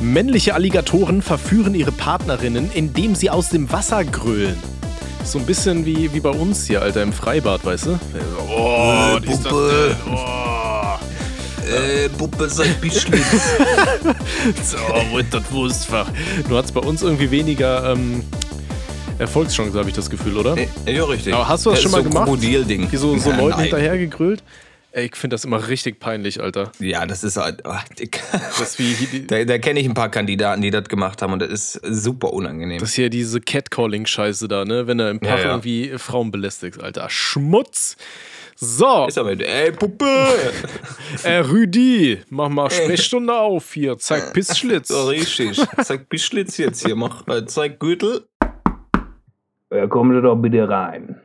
Männliche Alligatoren verführen ihre Partnerinnen, indem sie aus dem Wasser grölen. So ein bisschen wie, wie bei uns hier, Alter, im Freibad, weißt du? Oh, die ist das denn? Oh. Äh, Puppe, sein Bischlitz. so, wo ist das Wurstfach? Du hast bei uns irgendwie weniger ähm, Erfolgschancen, habe ich das Gefühl, oder? Äh, ja, richtig. Aber hast du das Äh, schon mal so gemacht? Krokodil-Ding. Wie so, so Ja, Leuten nein. hinterhergegrölt? Ey, ich finde das immer richtig peinlich, Alter. Ja, das ist halt. ach, Dick. Das wie Da, da kenne ich ein paar Kandidaten, die das gemacht haben und das ist super unangenehm. Das ist hier diese Catcalling-Scheiße da, ne? Wenn er im Park Ja, ja. irgendwie Frauen belästigt, Alter. Schmutz! So, ist aber, ey, Puppe! äh, Rüdi, mach mal Sprechstunde auf hier. Zeig Pissschlitz. So richtig. Zeig Bischlitz jetzt hier, mach, äh, zeig Gürtel. Ja, kommen Sie doch bitte rein.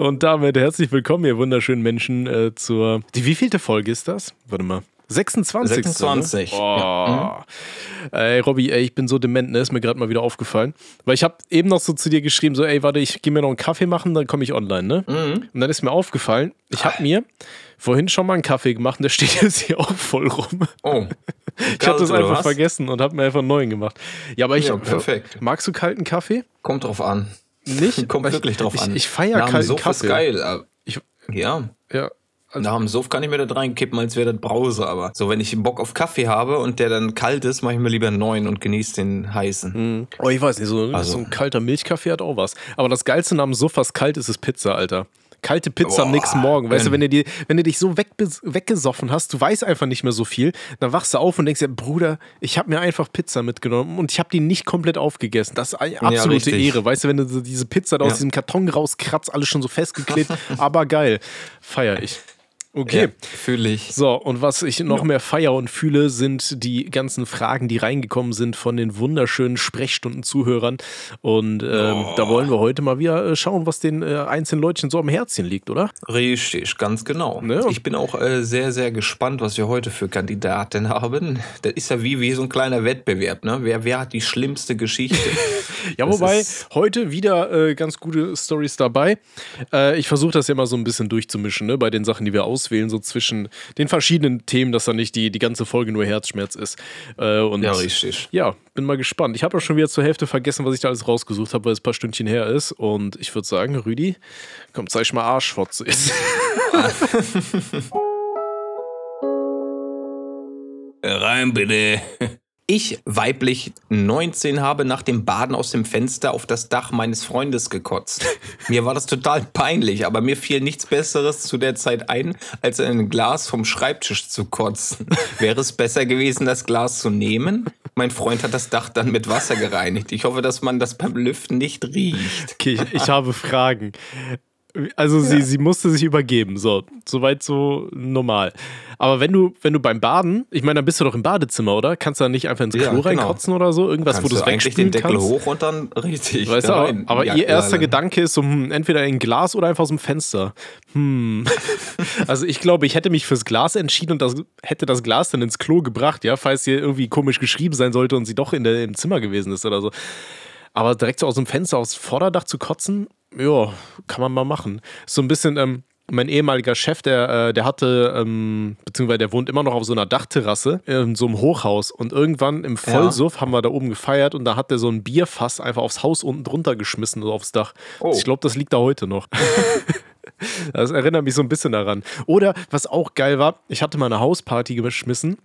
Und damit herzlich willkommen, ihr wunderschönen Menschen, äh, zur. Die wievielte Folge ist das? Warte mal. 26. 26, Ne? Oh. Ey, Robby, ey, ich bin so dement, ne? Ist mir gerade mal wieder aufgefallen. Weil ich habe eben noch so zu dir geschrieben, so, ey, warte, ich gehe mir noch einen Kaffee machen, dann komme ich online, ne? Mhm. Und dann ist mir aufgefallen, ich habe mir vorhin schon mal einen Kaffee gemacht und der steht jetzt hier auch voll rum. Oh. Ich habe das einfach vergessen und habe mir einfach einen neuen gemacht. Ja, aber ich. Ja, perfekt. Magst du kalten Kaffee? Kommt drauf an. Nicht? Kommt ich- wirklich drauf ich, an. Ich feiere Nach dem kalten Suff Kaffee. ist geil. aber- Ich, Ja. ja. Also, Nach dem Suff kann ich mir das reinkippen, als wäre das Brause. Aber so, wenn ich Bock auf Kaffee habe und der dann kalt ist, mache ich mir lieber einen neuen und genieße den heißen. oh, ich weiß nicht, so, Also- so ein kalter Milchkaffee hat auch was. Aber das Geilste nach dem Suff, was kalt ist, ist Pizza, Alter. Kalte Pizza am Boah, nächsten Morgen. Weißt du, wenn- du, dir, wenn du dich so weg, weggesoffen hast, du weißt einfach nicht mehr so viel, dann wachst du auf und denkst dir, Bruder, ich habe mir einfach Pizza mitgenommen und ich habe die nicht komplett aufgegessen. Das ist eine absolute richtig. Ehre. Weißt du, wenn du so diese Pizza da aus Ja. diesem Karton rauskratzt, alles schon so festgeklebt, aber geil. Feier ich. Okay. Ja, fühle ich. So, und was ich noch mehr feier und fühle, sind die ganzen Fragen, die reingekommen sind von den wunderschönen Sprechstunden-Zuhörern. Und ähm, da wollen wir heute mal wieder äh, schauen, was den äh, einzelnen Leutchen so am Herzchen liegt, oder? Richtig, ganz genau. Ne? Ich bin auch äh, sehr, sehr gespannt, was wir heute für Kandidaten haben. Das ist ja wie, wie so ein kleiner Wettbewerb, ne? Wer, wer hat die schlimmste Geschichte? Ja, Das wobei heute wieder äh, ganz gute Stories dabei. Äh, ich versuche das ja mal so ein bisschen durchzumischen, ne, bei den Sachen, die wir auswählen, so zwischen den verschiedenen Themen, dass da nicht die, die ganze Folge nur Herzschmerz ist. Äh, und Ja, richtig. Ja, bin mal gespannt. Ich habe auch schon wieder zur Hälfte vergessen, was ich da alles rausgesucht habe, weil es ein paar Stündchen her ist. Und ich würde sagen, Rüdi, komm, zeig mal Arschfotze jetzt. Rein bitte. Ich, weiblich 19, habe nach dem Baden aus dem Fenster auf das Dach meines Freundes gekotzt. Mir war das total peinlich, aber mir fiel nichts Besseres zu der Zeit ein, als in ein Glas vom Schreibtisch zu kotzen. Wäre es besser gewesen, das Glas zu nehmen? Mein Freund hat das Dach dann mit Wasser gereinigt. Ich hoffe, dass man das beim Lüften nicht riecht. Okay, ich, ich habe Fragen. Also sie, sie musste sich übergeben, so, soweit so normal. Aber wenn du, wenn du beim Baden, ich meine, dann bist du doch im Badezimmer, oder? Kannst du da nicht einfach ins Klo Ja, genau. reinkotzen oder so? Irgendwas, wo Kannst du es du eigentlich wegspülen den Deckel kannst? hoch und dann richtig Weißt du, aber, aber Ja, ihr erster klar. Gedanke ist so, hm, entweder in ein Glas oder einfach aus dem Fenster. Hm. Also ich glaube, ich hätte mich fürs Glas entschieden und das, hätte das Glas dann ins Klo gebracht, ja, falls hier irgendwie komisch geschrieben sein sollte und sie doch in der, im Zimmer gewesen ist oder so. Aber direkt so aus dem Fenster, aufs Vorderdach zu kotzen, ja, kann man mal machen. So ein bisschen, ähm, mein ehemaliger Chef, der, äh, der hatte, ähm, beziehungsweise der wohnt immer noch auf so einer Dachterrasse in so einem Hochhaus. Und irgendwann im Vollsuff haben wir da oben gefeiert und da hat der so ein Bierfass einfach aufs Haus unten drunter geschmissen, so aufs Dach. Oh. Ich glaube, das liegt da heute noch. Das erinnert mich so ein bisschen daran. Oder was auch geil war, ich hatte mal eine Hausparty geschmissen.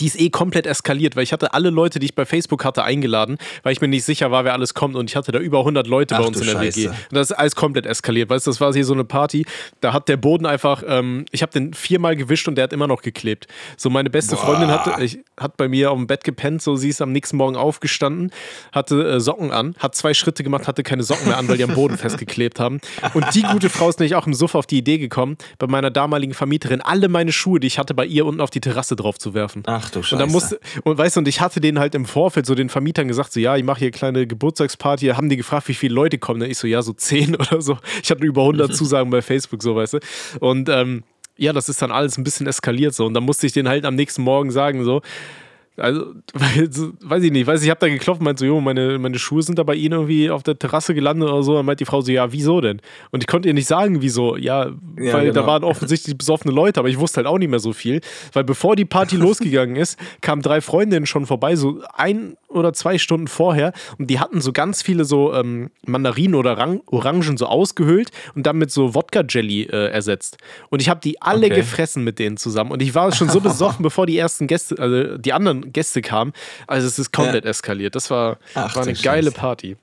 Die ist eh komplett eskaliert, weil ich hatte alle Leute, die ich bei Facebook hatte, eingeladen, weil ich mir nicht sicher war, wer alles kommt. Und ich hatte da über 100 Leute bei Ach uns du in der WG. Scheiße. Und das ist alles komplett eskaliert. Weißt du, das war hier so eine Party. Da hat der Boden einfach, ähm, ich habe den viermal gewischt und der hat immer noch geklebt. So, meine beste Boah. Freundin hatte, ich, hat bei mir auf dem Bett gepennt. So, sie ist am nächsten Morgen aufgestanden, hatte äh, Socken an, hat zwei Schritte gemacht, hatte keine Socken mehr an, weil die am Boden festgeklebt haben. Und die gute Frau ist nämlich auch im Suff auf die Idee gekommen, bei meiner damaligen Vermieterin alle meine Schuhe, die ich hatte, bei ihr unten auf die Terrasse drauf zu werfen. Ach du Scheiße. Und dann musste, und weißt du, und ich hatte denen halt im Vorfeld so den Vermietern gesagt, so ja, ich mache hier kleine Geburtstagsparty, haben die gefragt, wie viele Leute kommen. Da ich so, ja, so zehn oder so. Ich hatte über 100 Zusagen bei Facebook, so, weißt du. Und ähm, ja, das ist dann alles ein bisschen eskaliert so. Und dann musste ich denen halt am nächsten Morgen sagen, so, Also, weiß ich nicht, weiß ich, habe da geklopft und meinte so, jo, meine, meine Schuhe sind da bei Ihnen irgendwie auf der Terrasse gelandet oder so. Dann meint die Frau so, ja, wieso denn? Und ich konnte ihr nicht sagen, wieso. Ja, Ja, weil da genau. waren offensichtlich besoffene Leute, aber ich wusste halt auch nicht mehr so viel. Weil bevor die Party losgegangen ist, kamen drei Freundinnen schon vorbei, so ein oder zwei Stunden vorher. Und die hatten so ganz viele so ähm, Mandarinen oder Rang Orangen so ausgehöhlt und dann mit so Wodka-Jelly äh, ersetzt. Und ich habe die alle Okay. gefressen mit denen zusammen. Und ich war schon so besoffen, bevor die ersten Gäste, also die anderen Gäste kamen. Also es ist komplett eskaliert. Das war, Ach, war eine geile Scheiße. Party.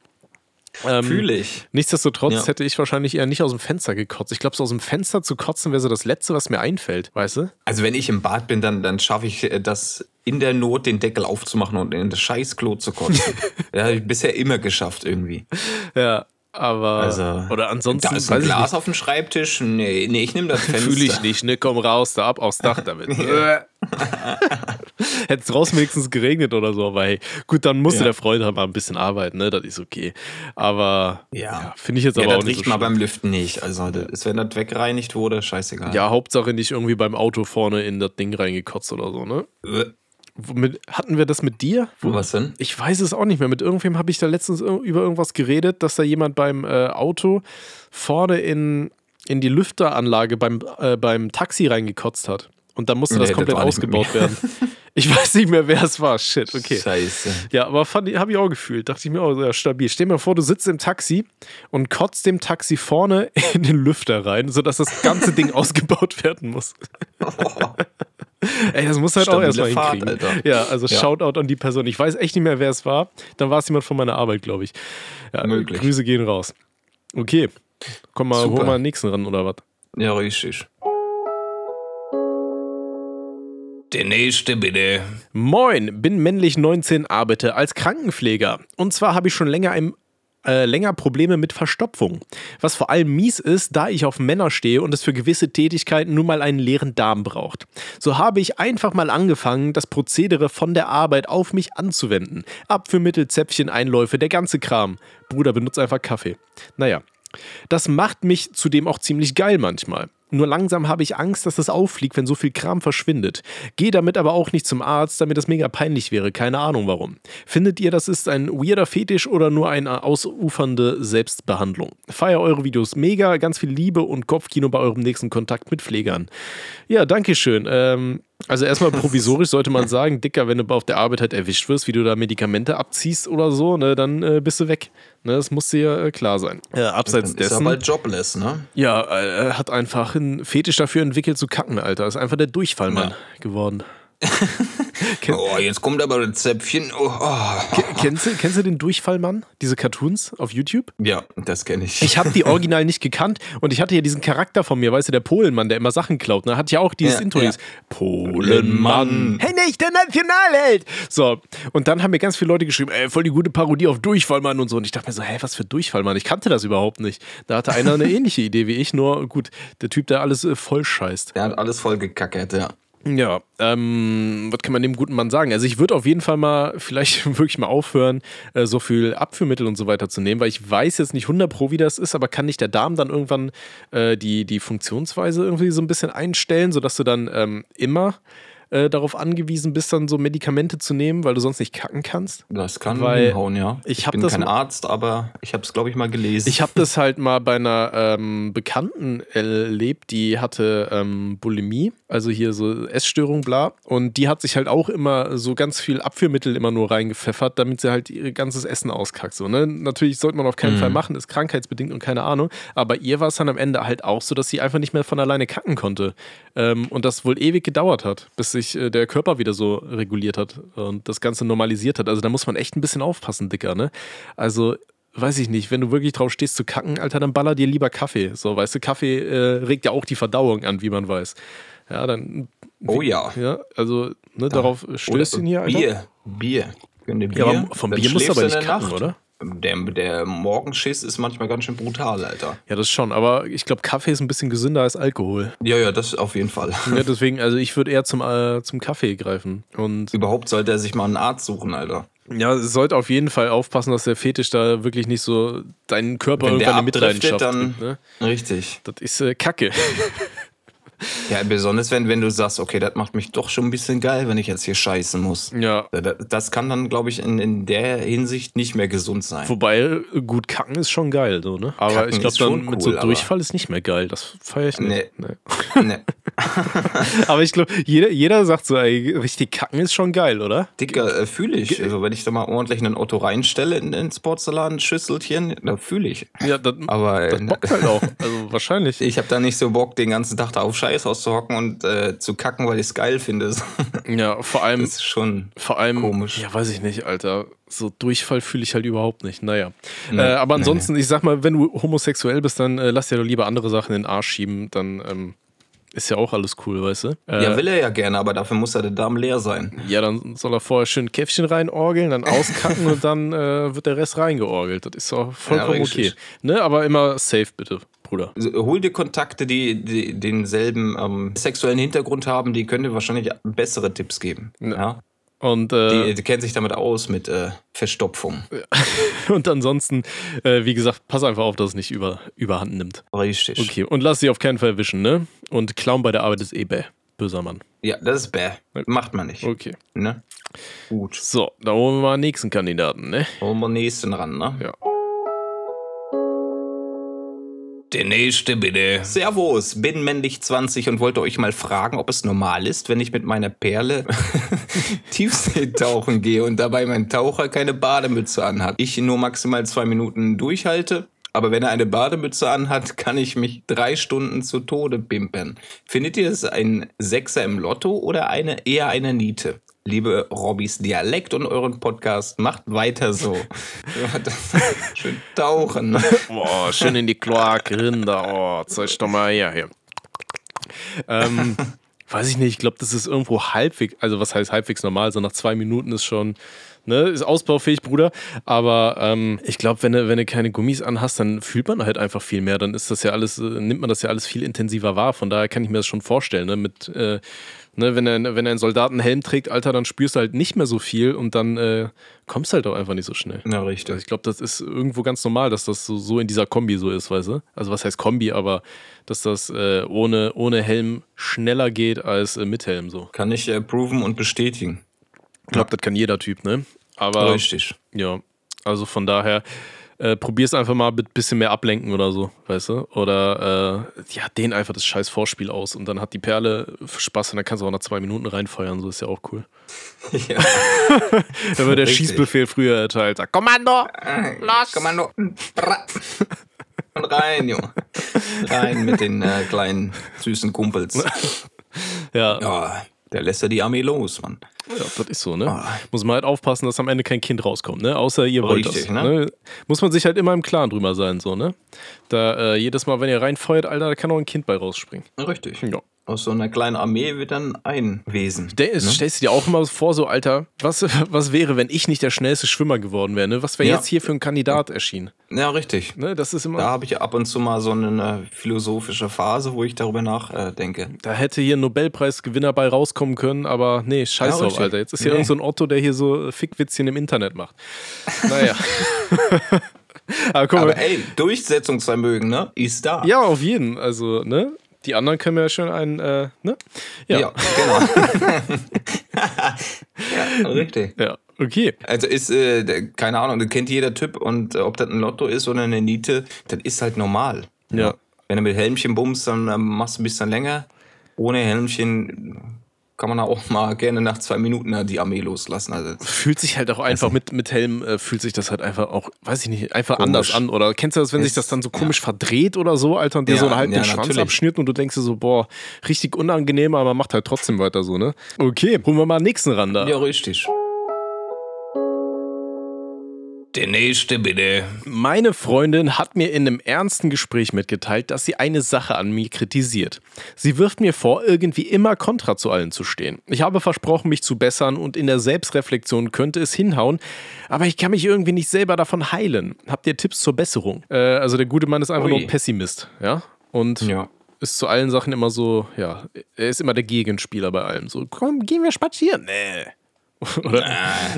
Ähm, Fühle ich. Nichtsdestotrotz Ja. hätte ich wahrscheinlich eher nicht aus dem Fenster gekotzt. Ich glaube, so aus dem Fenster zu kotzen wäre so das Letzte, was mir einfällt, weißt du? Also wenn ich im Bad bin, dann, dann schaffe ich äh, das in der Not, den Deckel aufzumachen und in das Scheißklo zu kotzen. ja, habe ich bisher immer geschafft irgendwie. Ja, aber. Also, oder ansonsten. Da ist ein Glas auf dem Schreibtisch. Nee, nee, ich nehme das Fenster. Fühle ich nicht, ne? Komm raus, da ab aufs Dach damit. Hätte es draußen wenigstens geregnet oder so, aber hey, gut, dann musste Ja. der Freund halt mal ein bisschen arbeiten, ne? Das ist okay. Aber Ja. finde ich jetzt Ja, aber auch das nicht riecht so mal schlimm. beim Lüften nicht. Also, das wenn das weggereinigt wurde, scheißegal. Ja, Hauptsache nicht irgendwie beim Auto vorne in das Ding reingekotzt oder so, ne? Äh, hatten wir das mit dir? Wo- Was denn? Ich weiß es auch nicht mehr. Mit irgendwem habe ich da letztens über irgendwas geredet, dass da jemand beim äh, Auto vorne in, in die Lüfteranlage beim, äh, beim Taxi reingekotzt hat. Und dann musste Nee, das das komplett mit ausgebaut werden. Ich weiß nicht mehr, wer es war. Shit, okay. Scheiße. Ja, aber habe ich auch gefühlt. Dachte ich mir auch, ja, stabil. Stell dir mal vor, du sitzt im Taxi und kotzt dem Taxi vorne in den Lüfter rein, sodass das ganze Ding ausgebaut werden muss. Ey, das muss halt auch Stabile erstmal Fahrt, hinkriegen. Alter. Ja, also Ja. Shoutout an die Person. Ich weiß echt nicht mehr, wer es war. Dann war es jemand von meiner Arbeit, glaube ich. Ja, Möglich. Grüße gehen raus. Okay. Komm mal, Super. hol mal den nächsten ran, oder was? Ja, richtig. Der nächste bitte. Moin, bin männlich 19, arbeite als Krankenpfleger. Und zwar habe ich schon länger ein äh, länger Probleme mit Verstopfung. Was vor allem mies ist, da ich auf Männer stehe und es für gewisse Tätigkeiten nun mal einen leeren Darm braucht. So habe ich einfach mal angefangen, das Prozedere von der Arbeit auf mich anzuwenden. Abführmittel, Zäpfchen, Einläufe, der ganze Kram. Bruder, benutzt einfach Kaffee. Naja. Das macht mich zudem auch ziemlich geil manchmal. Nur langsam habe ich Angst, dass das auffliegt, wenn so viel Kram verschwindet. Gehe damit aber auch nicht zum Arzt, da mir das mega peinlich wäre. Keine Ahnung warum. Findet ihr, das ist ein weirder Fetisch oder nur eine ausufernde Selbstbehandlung? Feier eure Videos mega, ganz viel Liebe und Kopfkino bei eurem nächsten Kontakt mit Pflegern. Ja, danke schön. Ähm, also erstmal provisorisch sollte man sagen, Dicker, wenn du auf der Arbeit halt erwischt wirst, wie du da Medikamente abziehst oder so, ne, dann äh, bist du weg. Ne, das muss dir ja äh, klar sein. Äh, abseits ist er dessen. bald jobless, ne? Ja, äh, er hat einfach einen Fetisch dafür entwickelt zu kacken, Alter. Ist einfach der Durchfallmann Ja. geworden. Oh, jetzt kommt aber ein Zäpfchen. Oh, oh. Ke- Kennst du, kennst du den Durchfallmann? Diese Cartoons auf YouTube? Ja, das kenne ich. Ich habe die original nicht gekannt und ich hatte ja diesen Charakter von mir, weißt du, der Polenmann, der immer Sachen klaut. Ne? Hat ja auch dieses Ja, Intro, ja. Polenmann. Hey, nicht der Nationalheld! So, und dann haben mir ganz viele Leute geschrieben, ey, voll die gute Parodie auf Durchfallmann und so. Und ich dachte mir so, hä, was für Durchfallmann? Ich kannte das überhaupt nicht. Da hatte einer eine ähnliche Idee wie ich, nur gut, der Typ, der alles äh, voll scheißt. Der hat alles voll gekackert, ja. Ja, ähm, was kann man dem guten Mann sagen? Also ich würde auf jeden Fall mal vielleicht wirklich mal aufhören, äh, so viel Abführmittel und so weiter zu nehmen, weil ich weiß jetzt nicht 100 pro, wie das ist, aber kann nicht der Darm dann irgendwann äh, die, die Funktionsweise irgendwie so ein bisschen einstellen, sodass du dann ähm, immer äh, darauf angewiesen bist, dann so Medikamente zu nehmen, weil du sonst nicht kacken kannst? Das kann Weil hinhauen, ja. ich hab bin das kein Arzt, aber ich habe es, glaube ich, mal gelesen. Ich habe das halt mal bei einer ähm, Bekannten erlebt, die hatte ähm, Bulimie, also hier so Essstörung, bla. Und die hat sich halt auch immer so ganz viel Abführmittel immer nur reingepfeffert, damit sie halt ihr ganzes Essen auskackt. So, ne? Natürlich sollte man auf keinen Mhm. Fall machen, ist krankheitsbedingt und keine Ahnung. Aber ihr war es dann am Ende halt auch so, dass sie einfach nicht mehr von alleine kacken konnte. Ähm, und das wohl ewig gedauert hat, bis sich äh, der Körper wieder so reguliert hat und das Ganze normalisiert hat. Also da muss man echt ein bisschen aufpassen, Dicker, ne? Also weiß ich nicht, wenn du wirklich drauf stehst zu kacken, Alter, dann baller dir lieber Kaffee. So, weißt du, Kaffee äh, regt ja auch die Verdauung an, wie man weiß. Ja, dann. Oh ja. Ja, also, ne, darauf Stößchen hier, Alter. Bier. Bier. Bier. Ja, aber vom dann Bier musst du aber nicht kacken, Nacht. oder? Der, der Morgenschiss ist manchmal ganz schön brutal, Alter. Ja, das schon, aber ich glaube, Kaffee ist ein bisschen gesünder als Alkohol. Ja, ja, das auf jeden Fall. Ja, deswegen, also ich würde eher zum, äh, zum Kaffee greifen. Und Überhaupt sollte er sich mal einen Arzt suchen, Alter. ja, es sollte auf jeden Fall aufpassen, dass der Fetisch da wirklich nicht so deinen Körper Wenn irgendwann abdriftet, Mitleidenschaft dann ne? richtig. Das ist äh, Kacke. Ja, besonders wenn, wenn du sagst, okay, das macht mich doch schon ein bisschen geil, wenn ich jetzt hier scheißen muss. Ja. Da- Das kann dann, glaube ich, in, in der Hinsicht nicht mehr gesund sein. Wobei, gut kacken ist schon geil, so, ne? Aber Kacken ich glaube, dann mit cool, so aber- Durchfall ist nicht mehr geil. Das feiere ich nicht. Nee. Nee. ne. Aber ich glaube, jeder, jeder sagt so, ey, richtig kacken ist schon geil, oder? Dicker, äh, fühle ich. Also, wenn ich da mal ordentlich einen Otto reinstelle in, ins Porzellan-Schüsselchen, da fühle ich. Ja, das, Aber das äh, bockt halt auch. Also wahrscheinlich. ich habe da nicht so Bock, den ganzen Tag da auf Scheiß auszuhocken und äh, zu kacken, weil ich es geil finde. Ja, vor allem, Das ist schon. vor allem, komisch. ja, weiß ich nicht, Alter. So Durchfall fühle ich halt überhaupt nicht. Naja. Nee, äh, aber nee, ansonsten, ich sag mal, wenn du homosexuell bist, dann äh, lass dir doch lieber andere Sachen in den Arsch schieben. Dann ähm, ist ja auch alles cool, weißt du? Äh, Ja, will er ja gerne, aber dafür muss er der Darm leer sein. Ja, dann soll er vorher schön ein Käffchen reinorgeln, dann auskacken und dann äh, wird der Rest reingeorgelt. Das ist auch vollkommen Ja, okay. Ne? Aber immer safe, bitte, Bruder. Hol dir Kontakte, die, die denselben ähm, sexuellen Hintergrund haben, die können dir wahrscheinlich bessere Tipps geben. Ja. Und, äh, Die, die kennen sich damit aus mit äh, Verstopfung. und ansonsten, äh, wie gesagt, pass einfach auf, dass es nicht über, überhand nimmt. Richtig. Okay, und lass dich auf keinen Fall erwischen, ne? Und Clown bei der Arbeit ist eh bäh. Böser Mann. Ja, das ist bäh. Macht man nicht. Okay. Ne? Gut. So, da holen wir mal den nächsten Kandidaten, ne? Holen wir nächsten ran, ne? Ja. Der nächste bitte. Servus, bin männlich 20 und wollte euch mal fragen, ob es normal ist, wenn ich mit meiner Perle Tiefsee tauchen gehe und dabei mein Taucher keine Bademütze anhat. Ich nur maximal zwei Minuten durchhalte. Aber wenn er eine Bademütze anhat, kann ich mich drei Stunden zu Tode pimpern. Findet ihr es ein Sechser im Lotto oder eine eher eine Niete? Liebe Robbys Dialekt und euren Podcast, macht weiter so. Schön tauchen. Boah, schön in die Kloake, Rinder. Oh, zeig doch mal her hier. Ähm, weiß ich nicht, ich glaube, das ist irgendwo halbwegs, also was heißt halbwegs normal, so nach zwei Minuten ist schon, ne, ist ausbaufähig, Bruder. Aber ähm, ich glaube, wenn du, wenn du keine Gummis anhast, dann fühlt man halt einfach viel mehr. Dann ist das ja alles, äh, nimmt man das ja alles viel intensiver wahr. Von daher kann ich mir das schon vorstellen, ne, mit, äh, Ne, wenn, er, wenn er einen Soldatenhelm trägt, Alter, dann spürst du halt nicht mehr so viel und dann äh, kommst halt auch einfach nicht so schnell. Ja, Also richtig. ich glaube, das ist irgendwo ganz normal, dass das so, so in dieser Kombi so ist, weißt du? Also was heißt Kombi, aber dass das äh, ohne, ohne Helm schneller geht als äh, mit Helm so. Kann ich äh, proven und bestätigen. Ich glaube, das kann jeder Typ, ne? Aber Richtig. ja, also von daher äh, probier's einfach mal mit bisschen mehr ablenken oder so, weißt du? Oder äh, ja, den einfach das scheiß Vorspiel aus und dann hat die Perle Spaß und dann kannst du auch nach zwei Minuten reinfeuern, so ist ja auch cool. Ja. Da wird der Richtig. Schießbefehl früher erteilt. Sagt, Kommando! Los! Kommando. Und rein, Junge. Rein mit den äh, kleinen, süßen Kumpels. Ja, Ja, der lässt ja die Armee los, Mann. Ja, das ist so, ne? Ah. Muss man halt aufpassen, dass am Ende kein Kind rauskommt, ne? Außer ihr wollt Richtig, das. ne? Ne? Muss man sich halt immer im Klaren drüber sein, so, ne? Da äh, jedes Mal, wenn ihr reinfeuert, Alter, da kann auch ein Kind bei rausspringen. Richtig. Ja. Aus so einer kleinen Armee wird dann ein Wesen. Der ist, Stellst du dir auch immer vor, so, Alter, was, was wäre, wenn ich nicht der schnellste Schwimmer geworden wäre, ne? Was wäre Ja. jetzt hier für ein Kandidat erschienen? Ja, richtig. Ne? Das ist immer. Da habe ich ab und zu mal so eine philosophische Phase, wo ich darüber nachdenke. Da hätte hier ein Nobelpreisgewinner bei rauskommen können, aber nee, scheiß Ja, drauf, richtig. Alter. Jetzt ist hier Nee. irgend so ein Otto, der hier so Fickwitzchen im Internet macht. Naja. aber Aber ey, Durchsetzungsvermögen, ne? Ist da. Ja, auf jeden. Also, ne? Die anderen können mir ja schon einen, äh, ne? Ja. Ja, genau. ja, richtig. Ja, okay. Also ist, äh, keine Ahnung, das kennt jeder Typ und äh, ob das ein Lotto ist oder eine Niete, das ist halt normal. Ja. Wenn du mit Helmchen bummst, dann ähm, machst du ein bisschen länger. Ohne Helmchen kann man auch mal gerne nach zwei Minuten die Armee loslassen. Also, Fühlt sich halt auch einfach mit, mit Helm, äh, fühlt sich das halt einfach auch, weiß ich nicht, einfach Komisch. anders an. Oder kennst du das, wenn sich Ist- das dann so komisch verdreht oder so, Alter, und dir Ja, so halben ja, den Schwanz natürlich. abschnürt und du denkst dir so, boah, richtig unangenehm, aber macht halt trotzdem weiter so, ne? Okay, holen wir mal den nächsten ran da. ja, richtig. Der nächste bitte. Meine Freundin hat mir in einem ernsten Gespräch mitgeteilt, dass sie eine Sache an mir kritisiert. Sie wirft mir vor, irgendwie immer kontra zu allen zu stehen. Ich habe versprochen, mich zu bessern und in der Selbstreflexion könnte es hinhauen, aber ich kann mich irgendwie nicht selber davon heilen. Habt ihr Tipps zur Besserung? Äh, also der gute Mann ist einfach Ui. nur ein Pessimist, ja? Und Ja. ist zu allen Sachen immer so, ja, er ist immer der Gegenspieler bei allem. So, komm, gehen wir spazieren. Nee. Oder,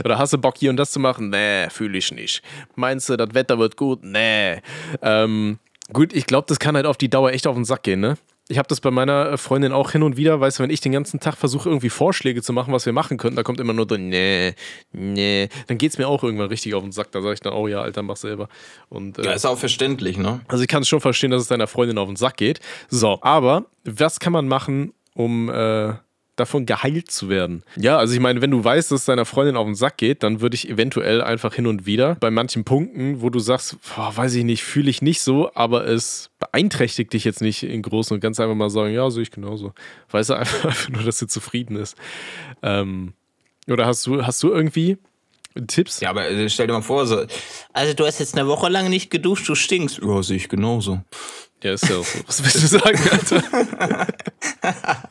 oder hast du Bock hier und das zu machen? Nee, fühle ich nicht. Meinst du, das Wetter wird gut? Nee. Ähm, gut, ich glaube, das kann halt auf die Dauer echt auf den Sack gehen, ne? ich habe das bei meiner äh, Freundin auch hin und wieder, weißt du, wenn ich den ganzen Tag versuche, irgendwie Vorschläge zu machen, was wir machen könnten, da kommt immer nur so, nee, nee. Dann geht es mir auch irgendwann richtig auf den Sack. Da sage ich dann, oh ja, Alter, mach selber. Und, äh, ja, ist auch verständlich, ne? Also ich kann es schon verstehen, dass es deiner Freundin auf den Sack geht. So, aber was kann man machen, um äh, davon geheilt zu werden. Ja, also ich meine, wenn du weißt, dass es deiner Freundin auf den Sack geht, dann würde ich eventuell einfach hin und wieder bei manchen Punkten, wo du sagst, boah, weiß ich nicht, fühle ich nicht so, aber es beeinträchtigt dich jetzt nicht in Großen und ganz einfach mal sagen, ja, sehe ich genauso. Weißt du, einfach, einfach nur, dass sie zufrieden ist. Ähm, oder hast du, hast du irgendwie Tipps? Ja, aber äh, stell dir mal vor, so, also du hast jetzt eine Woche lang nicht geduscht, du stinkst. Ja, sehe ich genauso. Ja, ist ja auch so. Was willst du sagen, Alter?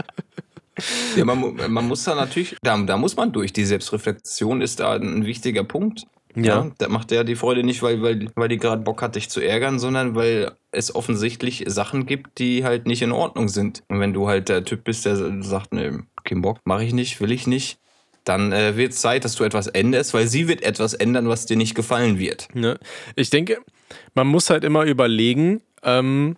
Ja, man, man muss da natürlich, da, da muss man durch. Die Selbstreflexion ist da ein wichtiger Punkt. Ja. ja da macht er die Freude nicht, weil, weil, weil die gerade Bock hat, dich zu ärgern, sondern weil es offensichtlich Sachen gibt, die halt nicht in Ordnung sind. Und wenn du halt der Typ bist, der sagt, ne, kein Bock, mache ich nicht, will ich nicht, dann äh, wird es Zeit, dass du etwas änderst, weil sie wird etwas ändern, was dir nicht gefallen wird. Ja. Ich denke, man muss halt immer überlegen, ähm,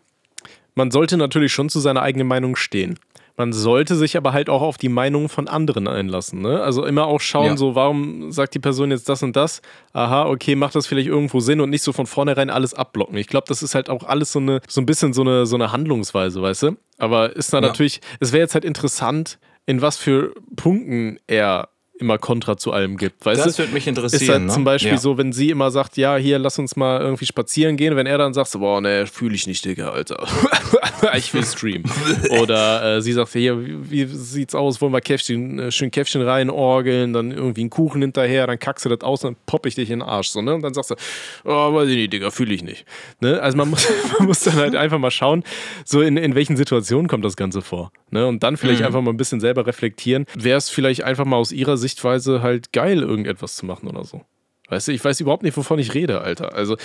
man sollte natürlich schon zu seiner eigenen Meinung stehen. Man sollte sich aber halt auch auf die Meinung von anderen einlassen. Ne? Also immer auch schauen, ja. so, warum sagt die Person jetzt das und das? Aha, okay, macht das vielleicht irgendwo Sinn und nicht so von vornherein alles abblocken. Ich glaube, das ist halt auch alles so eine, so ein bisschen so eine, so eine Handlungsweise, weißt du? Aber ist da ja. natürlich, es wäre jetzt halt interessant, in was für Punkten er immer Kontra zu allem gibt. Weißt das würde mich interessieren. Ist halt ne? zum Beispiel ja. so, wenn sie immer sagt, ja, hier, lass uns mal irgendwie spazieren gehen, wenn er dann sagt, boah, ne, fühle ich nicht, Digga, Alter. ich will streamen. Oder äh, sie sagt, hier, wie, wie, sieht's aus, wollen wir Käffchen, äh, schön Käffchen reinorgeln, dann irgendwie einen Kuchen hinterher, dann kackst du das aus, dann popp ich dich in den Arsch, so, ne? Und dann sagst du, oh, weiß ich nicht, Digga, fühle ich nicht. Ne? Also man muss, man muss dann halt einfach mal schauen, so in, in welchen Situationen kommt das Ganze vor. Ne? Und dann vielleicht mhm. einfach mal ein bisschen selber reflektieren. Wäre es vielleicht einfach mal aus ihrer Sicht Sichtweise halt geil, irgendetwas zu machen oder so. Weißt du, ich weiß überhaupt nicht, wovon ich rede, Alter. Also,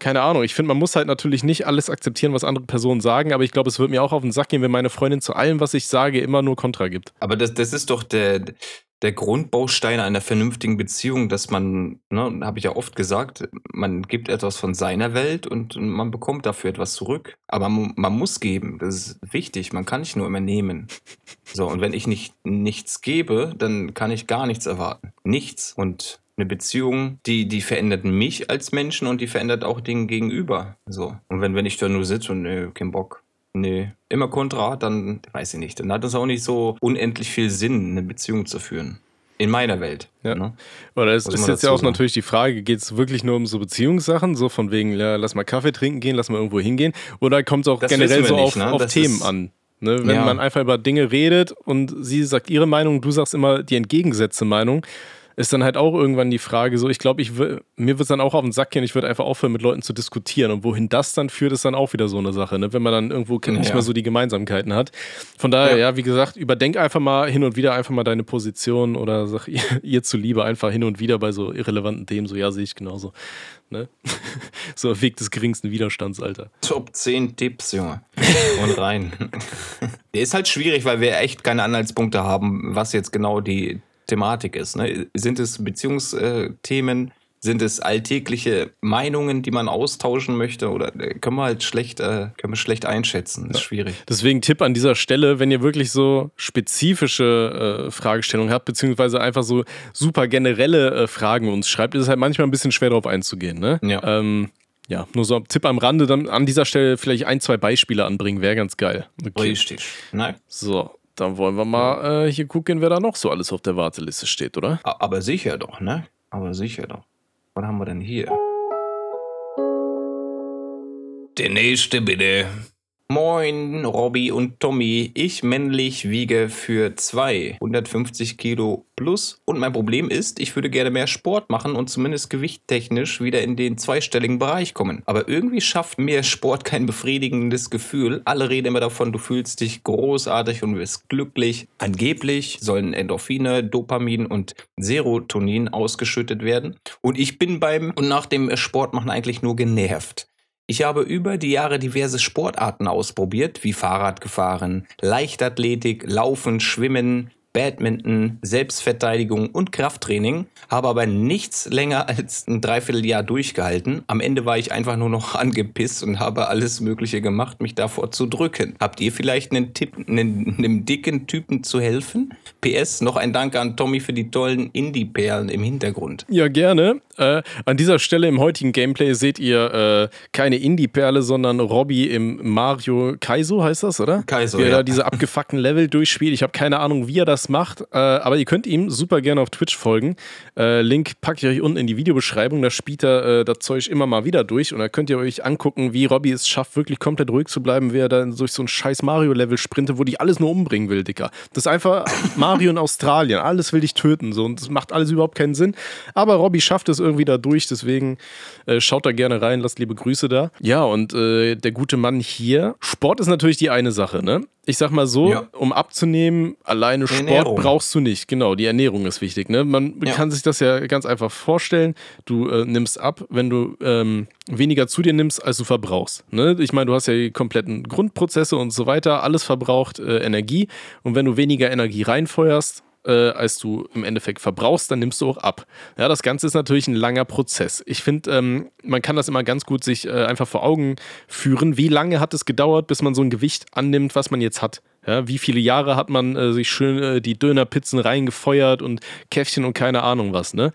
keine Ahnung. Ich finde, man muss halt natürlich nicht alles akzeptieren, was andere Personen sagen, aber ich glaube, es wird mir auch auf den Sack gehen, wenn meine Freundin zu allem, was ich sage, immer nur Kontra gibt. Aber das, das ist doch der, der Grundbaustein einer vernünftigen Beziehung, dass man, ne, habe ich ja oft gesagt, man gibt etwas von seiner Welt und man bekommt dafür etwas zurück. Aber man, muss geben, das ist wichtig. Man kann nicht nur immer nehmen. So, und wenn ich nicht nichts gebe, dann kann ich gar nichts erwarten. Nichts. Und eine Beziehung, die, die verändert mich als Menschen und die verändert auch den Gegenüber. So. Und wenn, wenn ich da nur sitze und nö, kein Bock, Nee, immer kontra, dann weiß ich nicht. Dann hat es auch nicht so unendlich viel Sinn, eine Beziehung zu führen. In meiner Welt. Ja. Ne? Oder es ist jetzt ja auch sagen. natürlich die Frage, geht es wirklich nur um so Beziehungssachen, so von wegen, ja, lass mal Kaffee trinken gehen, lass mal irgendwo hingehen? Oder kommt es auch das generell so nicht, auf, ne? auf Themen an? Ne? Wenn ja. man einfach über Dinge redet und sie sagt ihre Meinung, du sagst immer die entgegengesetzte Meinung, ist dann halt auch irgendwann die Frage so, ich glaube, ich mir wird es dann auch auf den Sack gehen, ich würde einfach aufhören, mit Leuten zu diskutieren. Und wohin das dann führt, ist dann auch wieder so eine Sache, ne? wenn man dann irgendwo ja. nicht mehr so die Gemeinsamkeiten hat. Von daher, ja. ja. wie gesagt, überdenk einfach mal hin und wieder einfach mal deine Position oder sag ihr, ihr zuliebe einfach hin und wieder bei so irrelevanten Themen, so ja, sehe ich genauso. Ne? so Weg des geringsten Widerstands, Alter. Top 10 Tipps, Junge. Und rein. Der ist halt schwierig, weil wir echt keine Anhaltspunkte haben, was jetzt genau die, Thematik ist. Ne? Sind es Beziehungsthemen? Sind es alltägliche Meinungen, die man austauschen möchte? Oder äh, können wir halt schlecht, äh, können wir schlecht einschätzen? Das ist schwierig. Deswegen Tipp an dieser Stelle, wenn ihr wirklich so spezifische äh, Fragestellungen habt, beziehungsweise einfach so super generelle äh, Fragen uns schreibt, ist es halt manchmal ein bisschen schwer darauf einzugehen. Ne? Ja. Ähm, ja, nur so ein Tipp am Rande, dann an dieser Stelle vielleicht ein, zwei Beispiele anbringen, wäre ganz geil. Okay. Richtig. Nein. So, dann wollen wir mal äh, hier gucken, wer da noch so alles auf der Warteliste steht, oder? Aber sicher doch, ne? Aber sicher doch. Was haben wir denn hier? Der nächste bitte. Moin, Robby und Tommy. Ich männlich wiege für zwei 150 Kilo plus. Und mein Problem ist, ich würde gerne mehr Sport machen und zumindest gewichttechnisch wieder in den zweistelligen Bereich kommen. Aber irgendwie schafft mir Sport kein befriedigendes Gefühl. Alle reden immer davon, du fühlst dich großartig und wirst glücklich. Angeblich sollen Endorphine, Dopamin und Serotonin ausgeschüttet werden. Und ich bin beim und nach dem Sportmachen eigentlich nur genervt. Ich habe über die Jahre diverse Sportarten ausprobiert, wie Fahrradgefahren, Leichtathletik, Laufen, Schwimmen, Badminton, Selbstverteidigung und Krafttraining, habe aber nichts länger als ein Dreivierteljahr durchgehalten. Am Ende war ich einfach nur noch angepisst und habe alles Mögliche gemacht, mich davor zu drücken. Habt ihr vielleicht einen Tipp, einen, einem dicken Typen zu helfen? PS, noch ein Dank an Tommy für die tollen Indie-Perlen im Hintergrund. Ja, gerne. Äh, an dieser Stelle im heutigen Gameplay seht ihr äh, keine Indie-Perle, sondern Robby im Mario Kaizo, heißt das, oder? Kaizo, Wie er ja. da diese abgefuckten Level durchspielt. Ich habe keine Ahnung, wie er das macht, äh, aber ihr könnt ihm super gerne auf Twitch folgen. Äh, Link packe ich euch unten in die Videobeschreibung. Da spielt er äh, das Zeug immer mal wieder durch und da könnt ihr euch angucken, wie Robby es schafft, wirklich komplett ruhig zu bleiben, wie er dann durch so ein scheiß Mario-Level sprintet, wo dich alles nur umbringen will, Dicker. Das ist einfach Mario in Australien. Alles will dich töten, so und das macht alles überhaupt keinen Sinn. Aber Robby schafft es irgendwie da durch, deswegen äh, schaut da gerne rein, lasst liebe Grüße da. Ja, und äh, der gute Mann hier. Sport ist natürlich die eine Sache, ne? Ich sag mal so, Ja. um abzunehmen, alleine Sport Ernährung. brauchst du nicht. Genau, die Ernährung ist wichtig. Ne? Man Ja. kann sich das ja ganz einfach vorstellen. Du äh, nimmst ab, wenn du ähm, weniger zu dir nimmst, als du verbrauchst. Ne? Ich meine, du hast ja die kompletten Grundprozesse und so weiter. Alles verbraucht äh, Energie. Und wenn du weniger Energie reinfeuerst, äh, als du im Endeffekt verbrauchst, dann nimmst du auch ab. Ja, das Ganze ist natürlich ein langer Prozess. Ich finde, ähm, man kann das immer ganz gut sich äh, einfach vor Augen führen. Wie lange hat es gedauert, bis man so ein Gewicht annimmt, was man jetzt hat? Ja, wie viele Jahre hat man äh, sich schön äh, die Dönerpizzen reingefeuert und Käffchen und keine Ahnung was, ne?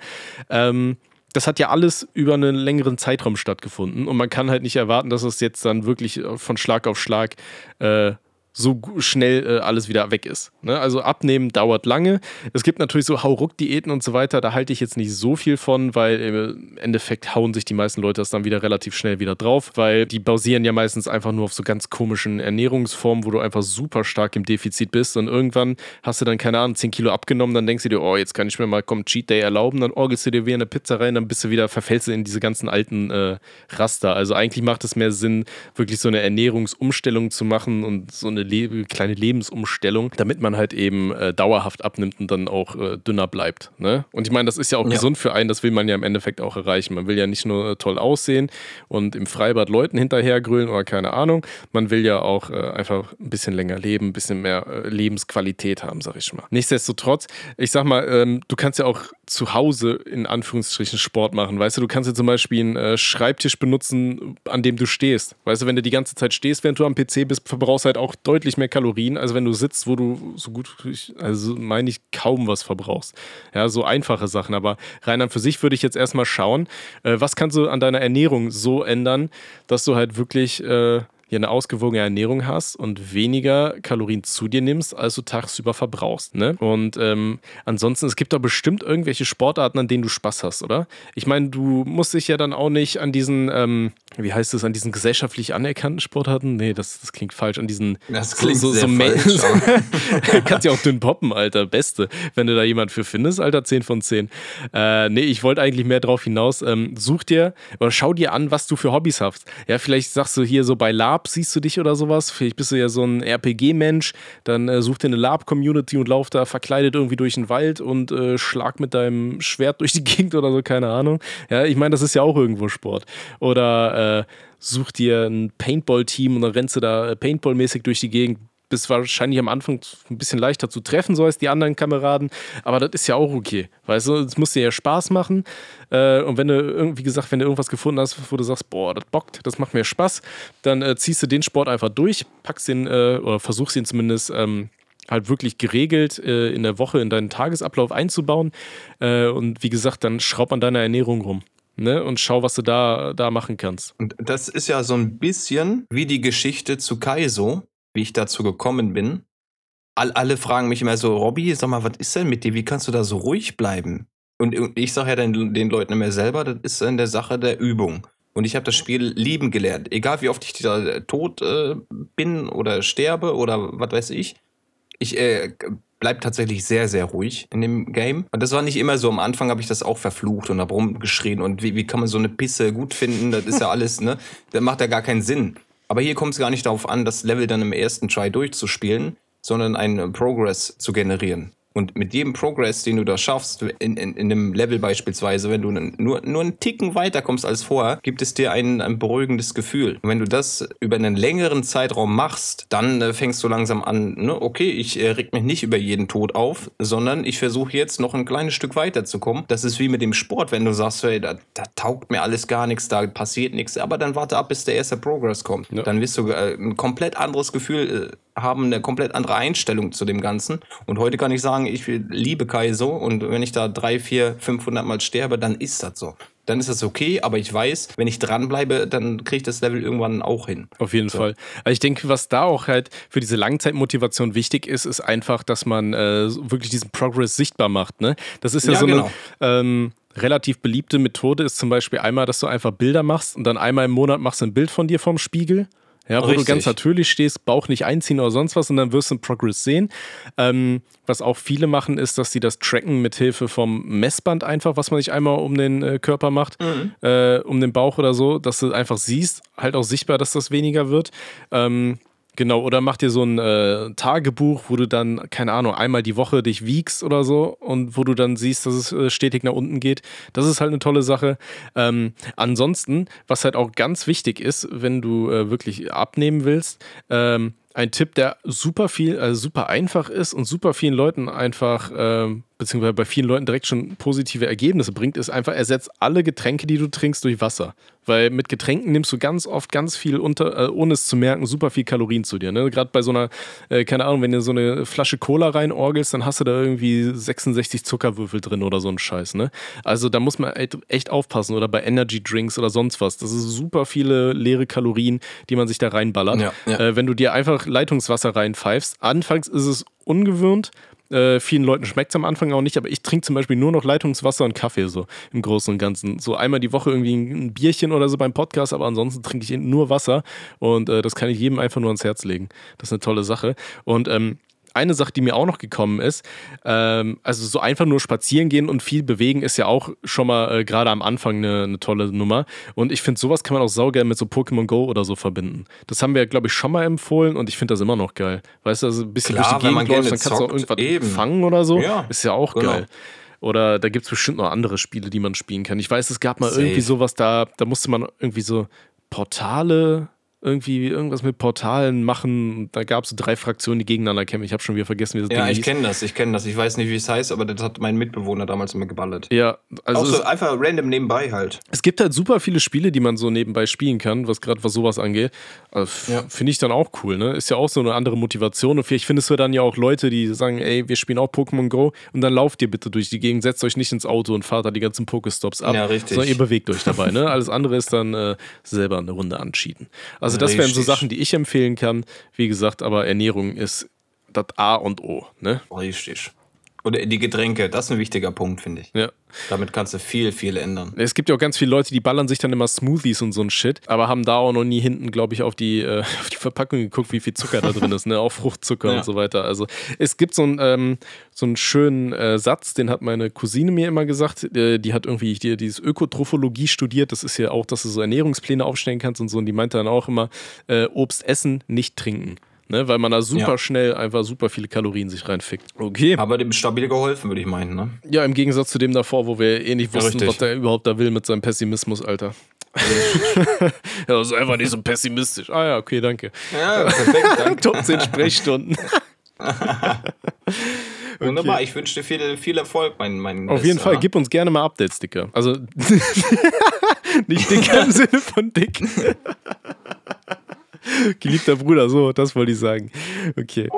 Ähm, das hat ja alles über einen längeren Zeitraum stattgefunden und man kann halt nicht erwarten, dass es jetzt dann wirklich äh, von Schlag auf Schlag äh, so schnell äh, alles wieder weg ist. Ne? Also abnehmen dauert lange. Es gibt natürlich so Hauruck-Diäten und so weiter, da halte ich jetzt nicht so viel von, weil im Endeffekt hauen sich die meisten Leute das dann wieder relativ schnell wieder drauf, weil die basieren ja meistens einfach nur auf so ganz komischen Ernährungsformen, wo du einfach super stark im Defizit bist und irgendwann hast du dann, keine Ahnung, 10 Kilo abgenommen, dann denkst du dir, oh, jetzt kann ich mir mal komm, Cheat Day erlauben, dann orgelst du dir wieder eine Pizza rein, dann bist du wieder, verfällst du in diese ganzen alten äh, Raster. Also eigentlich macht es mehr Sinn, wirklich so eine Ernährungsumstellung zu machen und so eine Le kleine Lebensumstellung, damit man halt eben äh, dauerhaft abnimmt und dann auch äh, dünner bleibt. Ne? Und ich meine, das ist ja auch Ja. gesund für einen, das will man ja im Endeffekt auch erreichen. Man will ja nicht nur äh, toll aussehen und im Freibad Leuten hinterhergrölen oder keine Ahnung. Man will ja auch äh, einfach ein bisschen länger leben, ein bisschen mehr äh, Lebensqualität haben, sag ich mal. Nichtsdestotrotz, ich sag mal, ähm, du kannst ja auch zu Hause in Anführungsstrichen Sport machen. Weißt du, du kannst ja zum Beispiel einen äh, Schreibtisch benutzen, an dem du stehst. Weißt du, wenn du die ganze Zeit stehst, während du am PC bist, verbrauchst du halt auch deutlich mehr Kalorien, als wenn du sitzt, wo du so gut, also meine ich, kaum was verbrauchst. Ja, so einfache Sachen. Aber rein an für sich würde ich jetzt erstmal schauen, äh, was kannst du an deiner Ernährung so ändern, dass du halt wirklich äh, ja, eine ausgewogene Ernährung hast und weniger Kalorien zu dir nimmst, als du tagsüber verbrauchst. Ne? Und ähm, ansonsten, es gibt doch bestimmt irgendwelche Sportarten, an denen du Spaß hast, oder? Ich meine, du musst dich ja dann auch nicht an diesen, ähm, wie heißt es, an diesen gesellschaftlich anerkannten Sportarten? Nee, das, das klingt falsch. An diesen. Das klingt sehr Ma- falsch, aber- Kannst ja auch dünn poppen, Alter. Beste. Wenn du da jemand für findest, Alter, 10 von 10. Äh, nee, ich wollte eigentlich mehr drauf hinaus. Ähm, such dir oder schau dir an, was du für Hobbys hast. Ja, vielleicht sagst du hier so bei Lab, siehst du dich oder sowas. Vielleicht bist du ja so ein RPG-Mensch. Dann äh, such dir eine Lab-Community und lauf da verkleidet irgendwie durch den Wald und äh, schlag mit deinem Schwert durch die Gegend oder so, keine Ahnung. Ja, ich meine, das ist ja auch irgendwo Sport. Oder äh, such dir ein Paintball-Team und dann rennst du da äh, Paintball-mäßig durch die Gegend. Bist wahrscheinlich am Anfang ein bisschen leichter zu treffen, so als die anderen Kameraden, aber das ist ja auch okay. Weißt du, es muss dir ja Spaß machen. Äh, und wenn du, irgend- wie gesagt, wenn du irgendwas gefunden hast, wo du sagst, boah, das bockt, das macht mir Spaß, dann äh, ziehst du den Sport einfach durch, packst den äh, oder versuchst ihn zumindest ähm, halt wirklich geregelt äh, in der Woche in deinen Tagesablauf einzubauen. Äh, und wie gesagt, dann schraub an deiner Ernährung rum. Ne? Und schau, was du da, da machen kannst. Und das ist ja so ein bisschen wie die Geschichte zu Kaiso, wie ich dazu gekommen bin. All, alle fragen mich immer so, Robby, sag mal, was ist denn mit dir? Wie kannst du da so ruhig bleiben? Und, und ich sage ja den, den Leuten immer selber, das ist in der Sache der Übung. Und ich habe das Spiel lieben gelernt. Egal wie oft ich da tot äh, bin oder sterbe oder was weiß ich. Ich äh, bleib tatsächlich sehr, sehr ruhig in dem Game. Und das war nicht immer so. Am Anfang habe ich das auch verflucht und habe rumgeschrien. Und wie, wie kann man so eine Pisse gut finden? Das ist ja alles, ne? Das macht ja gar keinen Sinn. Aber hier kommt es gar nicht darauf an, das Level dann im ersten Try durchzuspielen, sondern einen Progress zu generieren. Und mit jedem Progress, den du da schaffst, in, in, in einem Level beispielsweise, wenn du nur, nur einen Ticken weiterkommst als vorher, gibt es dir ein, ein beruhigendes Gefühl. Und wenn du das über einen längeren Zeitraum machst, dann äh, fängst du langsam an, ne, okay, ich äh, reg mich nicht über jeden Tod auf, sondern ich versuche jetzt noch ein kleines Stück weiterzukommen. Das ist wie mit dem Sport, wenn du sagst, hey, da, da taugt mir alles gar nichts, da passiert nichts, aber dann warte ab, bis der erste Progress kommt. Ja. Dann wirst du äh, ein komplett anderes Gefühl äh, haben eine komplett andere Einstellung zu dem Ganzen. Und heute kann ich sagen, ich liebe Kai so und wenn ich da drei, vier, 500 Mal sterbe, dann ist das so. Dann ist das okay, aber ich weiß, wenn ich dranbleibe, dann kriege ich das Level irgendwann auch hin. Auf jeden so. Fall. Also ich denke, was da auch halt für diese Langzeitmotivation wichtig ist, ist einfach, dass man äh, wirklich diesen Progress sichtbar macht. Ne? Das ist ja, ja so genau. eine ähm, relativ beliebte Methode, ist zum Beispiel einmal, dass du einfach Bilder machst und dann einmal im Monat machst du ein Bild von dir vorm Spiegel ja, wo Richtig. du ganz natürlich stehst, Bauch nicht einziehen oder sonst was und dann wirst du einen Progress sehen. Ähm, was auch viele machen, ist, dass sie das tracken mit Hilfe vom Messband einfach, was man sich einmal um den äh, Körper macht, mhm. äh, um den Bauch oder so, dass du einfach siehst, halt auch sichtbar, dass das weniger wird. Ähm, Genau, oder mach dir so ein äh, Tagebuch, wo du dann, keine Ahnung, einmal die Woche dich wiegst oder so und wo du dann siehst, dass es äh, stetig nach unten geht. Das ist halt eine tolle Sache. Ähm, ansonsten, was halt auch ganz wichtig ist, wenn du äh, wirklich abnehmen willst, ähm, ein Tipp, der super viel, also super einfach ist und super vielen Leuten einfach, ähm, beziehungsweise bei vielen Leuten direkt schon positive Ergebnisse bringt, ist einfach, ersetzt alle Getränke, die du trinkst, durch Wasser. Weil mit Getränken nimmst du ganz oft ganz viel unter, äh, ohne es zu merken, super viel Kalorien zu dir. Ne? Gerade bei so einer, äh, keine Ahnung, wenn du so eine Flasche Cola reinorgelst, dann hast du da irgendwie 66 Zuckerwürfel drin oder so ein Scheiß. Ne? Also da muss man echt aufpassen. Oder bei Energy Drinks oder sonst was. Das ist super viele leere Kalorien, die man sich da reinballert. Ja, ja. Äh, wenn du dir einfach Leitungswasser reinpfeifst, anfangs ist es ungewöhnt, äh, vielen Leuten schmeckt es am Anfang auch nicht, aber ich trinke zum Beispiel nur noch Leitungswasser und Kaffee so im Großen und Ganzen. So einmal die Woche irgendwie ein Bierchen oder so beim Podcast, aber ansonsten trinke ich nur Wasser und äh, das kann ich jedem einfach nur ans Herz legen. Das ist eine tolle Sache. Und ähm, eine Sache, die mir auch noch gekommen ist, ähm, also so einfach nur spazieren gehen und viel bewegen ist ja auch schon mal äh, gerade am Anfang eine, eine, tolle Nummer. Und ich finde, sowas kann man auch saugeil mit so Pokémon Go oder so verbinden. Das haben wir, glaube ich, schon mal empfohlen und ich finde das immer noch geil. Weißt du, also ein bisschen Klar, durch die Gegend läufst, dann kannst du auch irgendwas eben. fangen oder so. Ja, ist ja auch genau. geil. Oder da gibt es bestimmt noch andere Spiele, die man spielen kann. Ich weiß, es gab mal Safe. irgendwie sowas da, da musste man irgendwie so Portale irgendwie irgendwas mit Portalen machen. Da gab es drei Fraktionen, die gegeneinander kämpfen. Ich habe schon wieder vergessen, wie das Ja, Ding ich kenne das, ich kenne das. Ich weiß nicht, wie es heißt, aber das hat mein Mitbewohner damals immer geballert. Ja, also. Auch so einfach random nebenbei halt. Es gibt halt super viele Spiele, die man so nebenbei spielen kann, was gerade was sowas angeht. Also, ja. Finde ich dann auch cool, ne? Ist ja auch so eine andere Motivation. Und vielleicht findest du dann ja auch Leute, die sagen, ey, wir spielen auch Pokémon Go und dann lauft ihr bitte durch die Gegend, setzt euch nicht ins Auto und fahrt da die ganzen Pokestops ab. Ja, richtig. Sondern ihr bewegt euch dabei, ne? Alles andere ist dann äh, selber eine Runde anschieden. Also, das wären so Sachen, die ich empfehlen kann. Wie gesagt, aber Ernährung ist das A und O. Ne? Richtig. Oder die Getränke, das ist ein wichtiger Punkt, finde ich. Ja. Damit kannst du viel, viel ändern. Es gibt ja auch ganz viele Leute, die ballern sich dann immer Smoothies und so ein Shit, aber haben da auch noch nie hinten, glaube ich, auf die, äh, auf die Verpackung geguckt, wie viel Zucker da drin ist, ne? Auch Fruchtzucker ja. und so weiter. Also es gibt so, ein, ähm, so einen schönen äh, Satz, den hat meine Cousine mir immer gesagt. Äh, die hat irgendwie die, dieses Ökotrophologie studiert. Das ist ja auch, dass du so Ernährungspläne aufstellen kannst und so. Und die meinte dann auch immer, äh, Obst essen, nicht trinken. Ne, weil man da super ja. schnell einfach super viele Kalorien sich reinfickt. Okay. Aber dem stabil geholfen, würde ich meinen, ne? Ja, im Gegensatz zu dem davor, wo wir eh nicht wussten, ja, was der überhaupt da will mit seinem Pessimismus, Alter. ja, das ist einfach nicht so pessimistisch. Ah ja, okay, danke. Ja, perfekt, danke. Top 10 Sprechstunden. Wunderbar, ich wünsche dir viel, viel Erfolg, mein, mein Auf jeden Fall, gib uns gerne mal Updates, Dicker. Also, nicht dicker im Sinne von dick. Geliebter Bruder, so, das wollte ich sagen. Okay.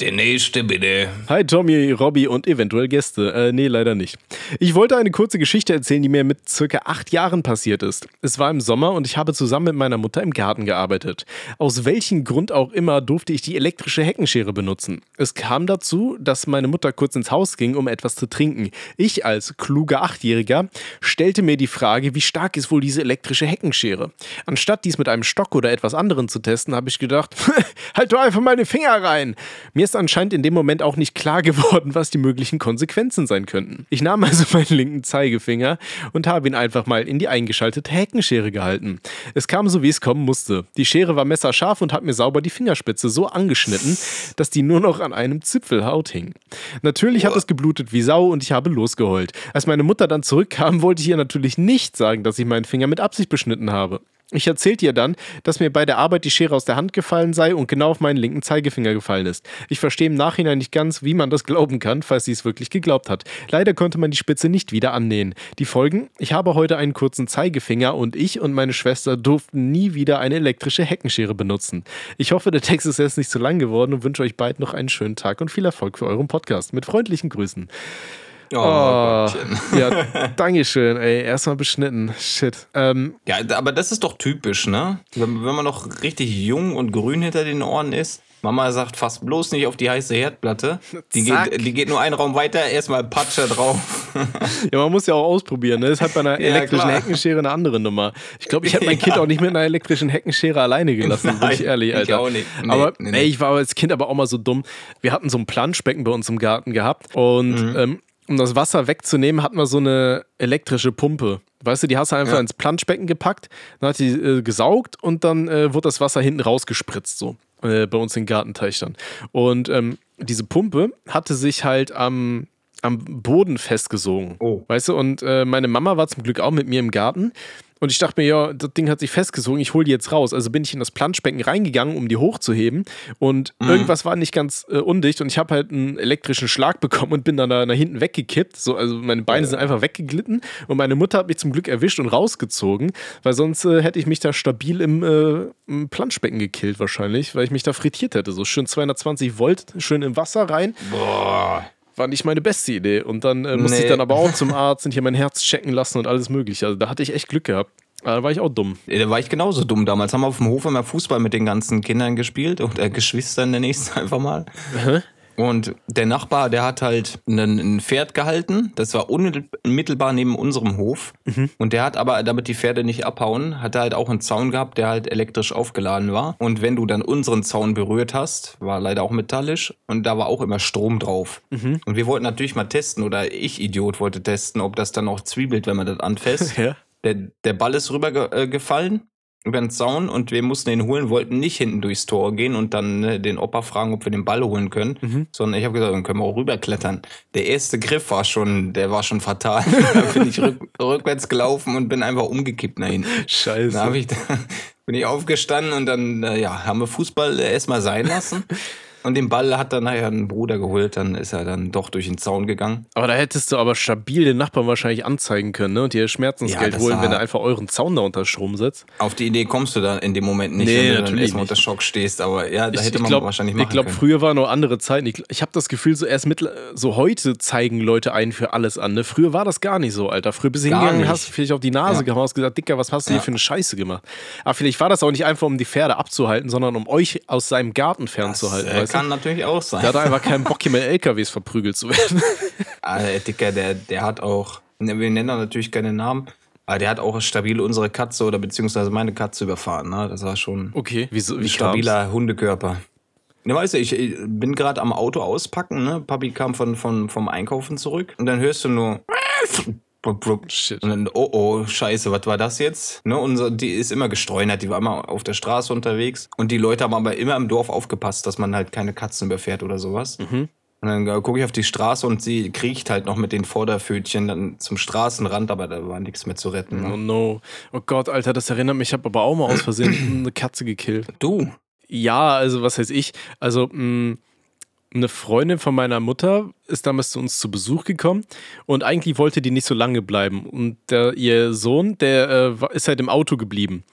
Der nächste bitte. Hi Tommy, Robby und eventuell Gäste. Äh, nee, leider nicht. Ich wollte eine kurze Geschichte erzählen, die mir mit circa acht Jahren passiert ist. Es war im Sommer und ich habe zusammen mit meiner Mutter im Garten gearbeitet. Aus welchem Grund auch immer durfte ich die elektrische Heckenschere benutzen. Es kam dazu, dass meine Mutter kurz ins Haus ging, um etwas zu trinken. Ich als kluger Achtjähriger stellte mir die Frage, wie stark ist wohl diese elektrische Heckenschere? Anstatt dies mit einem Stock oder etwas anderem zu testen, habe ich gedacht, halt doch einfach den Finger rein. Mir Mir ist anscheinend in dem Moment auch nicht klar geworden, was die möglichen Konsequenzen sein könnten. Ich nahm also meinen linken Zeigefinger und habe ihn einfach mal in die eingeschaltete Heckenschere gehalten. Es kam so, wie es kommen musste. Die Schere war messerscharf und hat mir sauber die Fingerspitze so angeschnitten, dass die nur noch an einem Zipfelhaut hing. Natürlich hat es geblutet wie Sau und ich habe losgeheult. Als meine Mutter dann zurückkam, wollte ich ihr natürlich nicht sagen, dass ich meinen Finger mit Absicht beschnitten habe. Ich erzählte ihr dann, dass mir bei der Arbeit die Schere aus der Hand gefallen sei und genau auf meinen linken Zeigefinger gefallen ist. Ich verstehe im Nachhinein nicht ganz, wie man das glauben kann, falls sie es wirklich geglaubt hat. Leider konnte man die Spitze nicht wieder annähen. Die Folgen? Ich habe heute einen kurzen Zeigefinger und ich und meine Schwester durften nie wieder eine elektrische Heckenschere benutzen. Ich hoffe, der Text ist jetzt nicht zu lang geworden und wünsche euch beiden noch einen schönen Tag und viel Erfolg für euren Podcast. Mit freundlichen Grüßen. Oh, Oh, ja, Dankeschön, ey. Erstmal beschnitten. Shit. Ähm, Ja, aber das ist doch typisch, ne? Wenn, wenn man noch richtig jung und grün hinter den Ohren ist. Mama sagt fast bloß nicht auf die heiße Herdplatte. Die, geht, die geht nur einen Raum weiter, erstmal Patscher drauf. ja, man muss ja auch ausprobieren. Ne? Das ist halt bei einer Ja, elektrischen klar. Heckenschere eine andere Nummer. Ich glaube, ich hätte mein Ja. Kind auch nicht mit einer elektrischen Heckenschere alleine gelassen, bin ich ehrlich, ich Alter. auch nicht. Nee, aber nee, nee. Ey, ich war als Kind aber auch mal so dumm. Wir hatten so ein Planschbecken bei uns im Garten gehabt und Mhm. ähm, um das Wasser wegzunehmen, hatten wir so eine elektrische Pumpe. Weißt du, die hast du einfach Ja. ins Planschbecken gepackt, dann hat die äh, gesaugt und dann äh, wurde das Wasser hinten rausgespritzt, so äh, bei uns im Gartenteich dann. Und ähm, diese Pumpe hatte sich halt am, am Boden festgesogen. Oh. Weißt du, und äh, meine Mama war zum Glück auch mit mir im Garten. Und ich dachte mir, ja, das Ding hat sich festgesogen, ich hole die jetzt raus. Also bin ich in das Planschbecken reingegangen, um die hochzuheben. Und irgendwas war nicht ganz äh, undicht und ich habe halt einen elektrischen Schlag bekommen und bin dann da nach hinten weggekippt. So, also meine Beine sind einfach weggeglitten und meine Mutter hat mich zum Glück erwischt und rausgezogen, weil sonst äh, hätte ich mich da stabil im, äh, im Planschbecken gekillt wahrscheinlich, weil ich mich da frittiert hätte. So schön 220 Volt, schön im Wasser rein. Boah. War nicht meine beste Idee. Und dann äh, musste Nee. ich dann aber auch zum Arzt und hier mein Herz checken lassen und alles mögliche. Also da hatte ich echt Glück gehabt. Aber da war ich auch dumm. Da war ich genauso dumm damals. Haben wir auf dem Hof immer Fußball mit den ganzen Kindern gespielt oder Geschwistern nenne ich es einfach mal. Und der Nachbar, der hat halt ein, Pferd gehalten. Das war unmittelbar neben unserem Hof. Und der hat aber, damit die Pferde nicht abhauen, hat er halt auch einen Zaun gehabt, der halt elektrisch aufgeladen war. Und wenn du dann unseren Zaun berührt hast, war leider auch metallisch und da war auch immer Strom drauf. Und wir wollten natürlich mal testen, oder ich, Idiot, wollte testen, ob das dann auch zwiebelt, wenn man das anfasst. Ja. Der, der Ball ist rüber ge äh, über den Zaun und wir mussten ihn holen, wollten nicht hinten durchs Tor gehen und dann ne, den Opa fragen, ob wir den Ball holen können, sondern ich habe gesagt, dann können wir auch rüberklettern. Der erste Griff war schon, der war schon fatal. da bin ich rück, rückwärts gelaufen und bin einfach umgekippt nach hinten. Scheiße. Da hab ich, bin ich aufgestanden und dann äh, ja, haben wir Fußball äh, erstmal sein lassen. Und den Ball hat dann nachher ein Bruder geholt, dann ist er dann doch durch den Zaun gegangen. aber da hättest du aber stabil den Nachbarn wahrscheinlich anzeigen können ne? und dir Schmerzensgeld Ja, holen, wenn er einfach euren Zaun da unter Strom setzt. Auf die Idee kommst du dann in dem Moment nicht, Nee, wenn du dann natürlich erstmal unter Schock stehst. Aber ja, da Ich, hätte ich man glaub, wahrscheinlich machen Ich glaube, früher waren noch andere Zeiten. Ich, ich habe das Gefühl, so erst mittel, so heute zeigen Leute einen für alles an. Ne? Früher war das gar nicht so, Alter. Früher bist du hingegangen, nicht. hast vielleicht auf die Nase Ja. gehauen, hast gesagt, Dicker, was hast du hier Ja. für eine Scheiße gemacht? Aber vielleicht war das auch nicht einfach, um die Pferde abzuhalten, sondern um euch aus seinem Garten fernzuhalten. Kann natürlich auch sein. Der hatte einfach keinen Bock, hier mit LKWs verprügelt zu werden. Ah, der Dicker, der, der hat auch, ne, wir nennen natürlich keine Namen, aber der hat auch stabil unsere Katze oder beziehungsweise meine Katze überfahren. Ne? Das war schon Okay, wieso? ein Wie stabiler Hundekörper. Ne, weißt du, ich, ich bin gerade am Auto auspacken, ne? Papi kam von, von, vom Einkaufen zurück und dann hörst du nur. Shit. Und dann, oh oh, scheiße, was war das jetzt? Ne, unser, die ist immer gestreunert, die war immer auf der Straße unterwegs. Und die Leute haben aber immer im Dorf aufgepasst, dass man halt keine Katzen überfährt oder sowas. Mhm. Und dann äh, gucke ich auf die Straße und sie kriecht halt noch mit den Vorderpfötchen dann zum Straßenrand, aber da war nichts mehr zu retten. Oh Ne? no. Oh Gott, Alter, das erinnert mich. Ich habe aber auch mal aus Versehen eine Katze gekillt. Du, Ja, also was heißt ich? Also mh, eine Freundin von meiner Mutter ist damals zu uns zu Besuch gekommen und eigentlich wollte die nicht so lange bleiben. Und der, ihr Sohn, der äh, ist halt im Auto geblieben.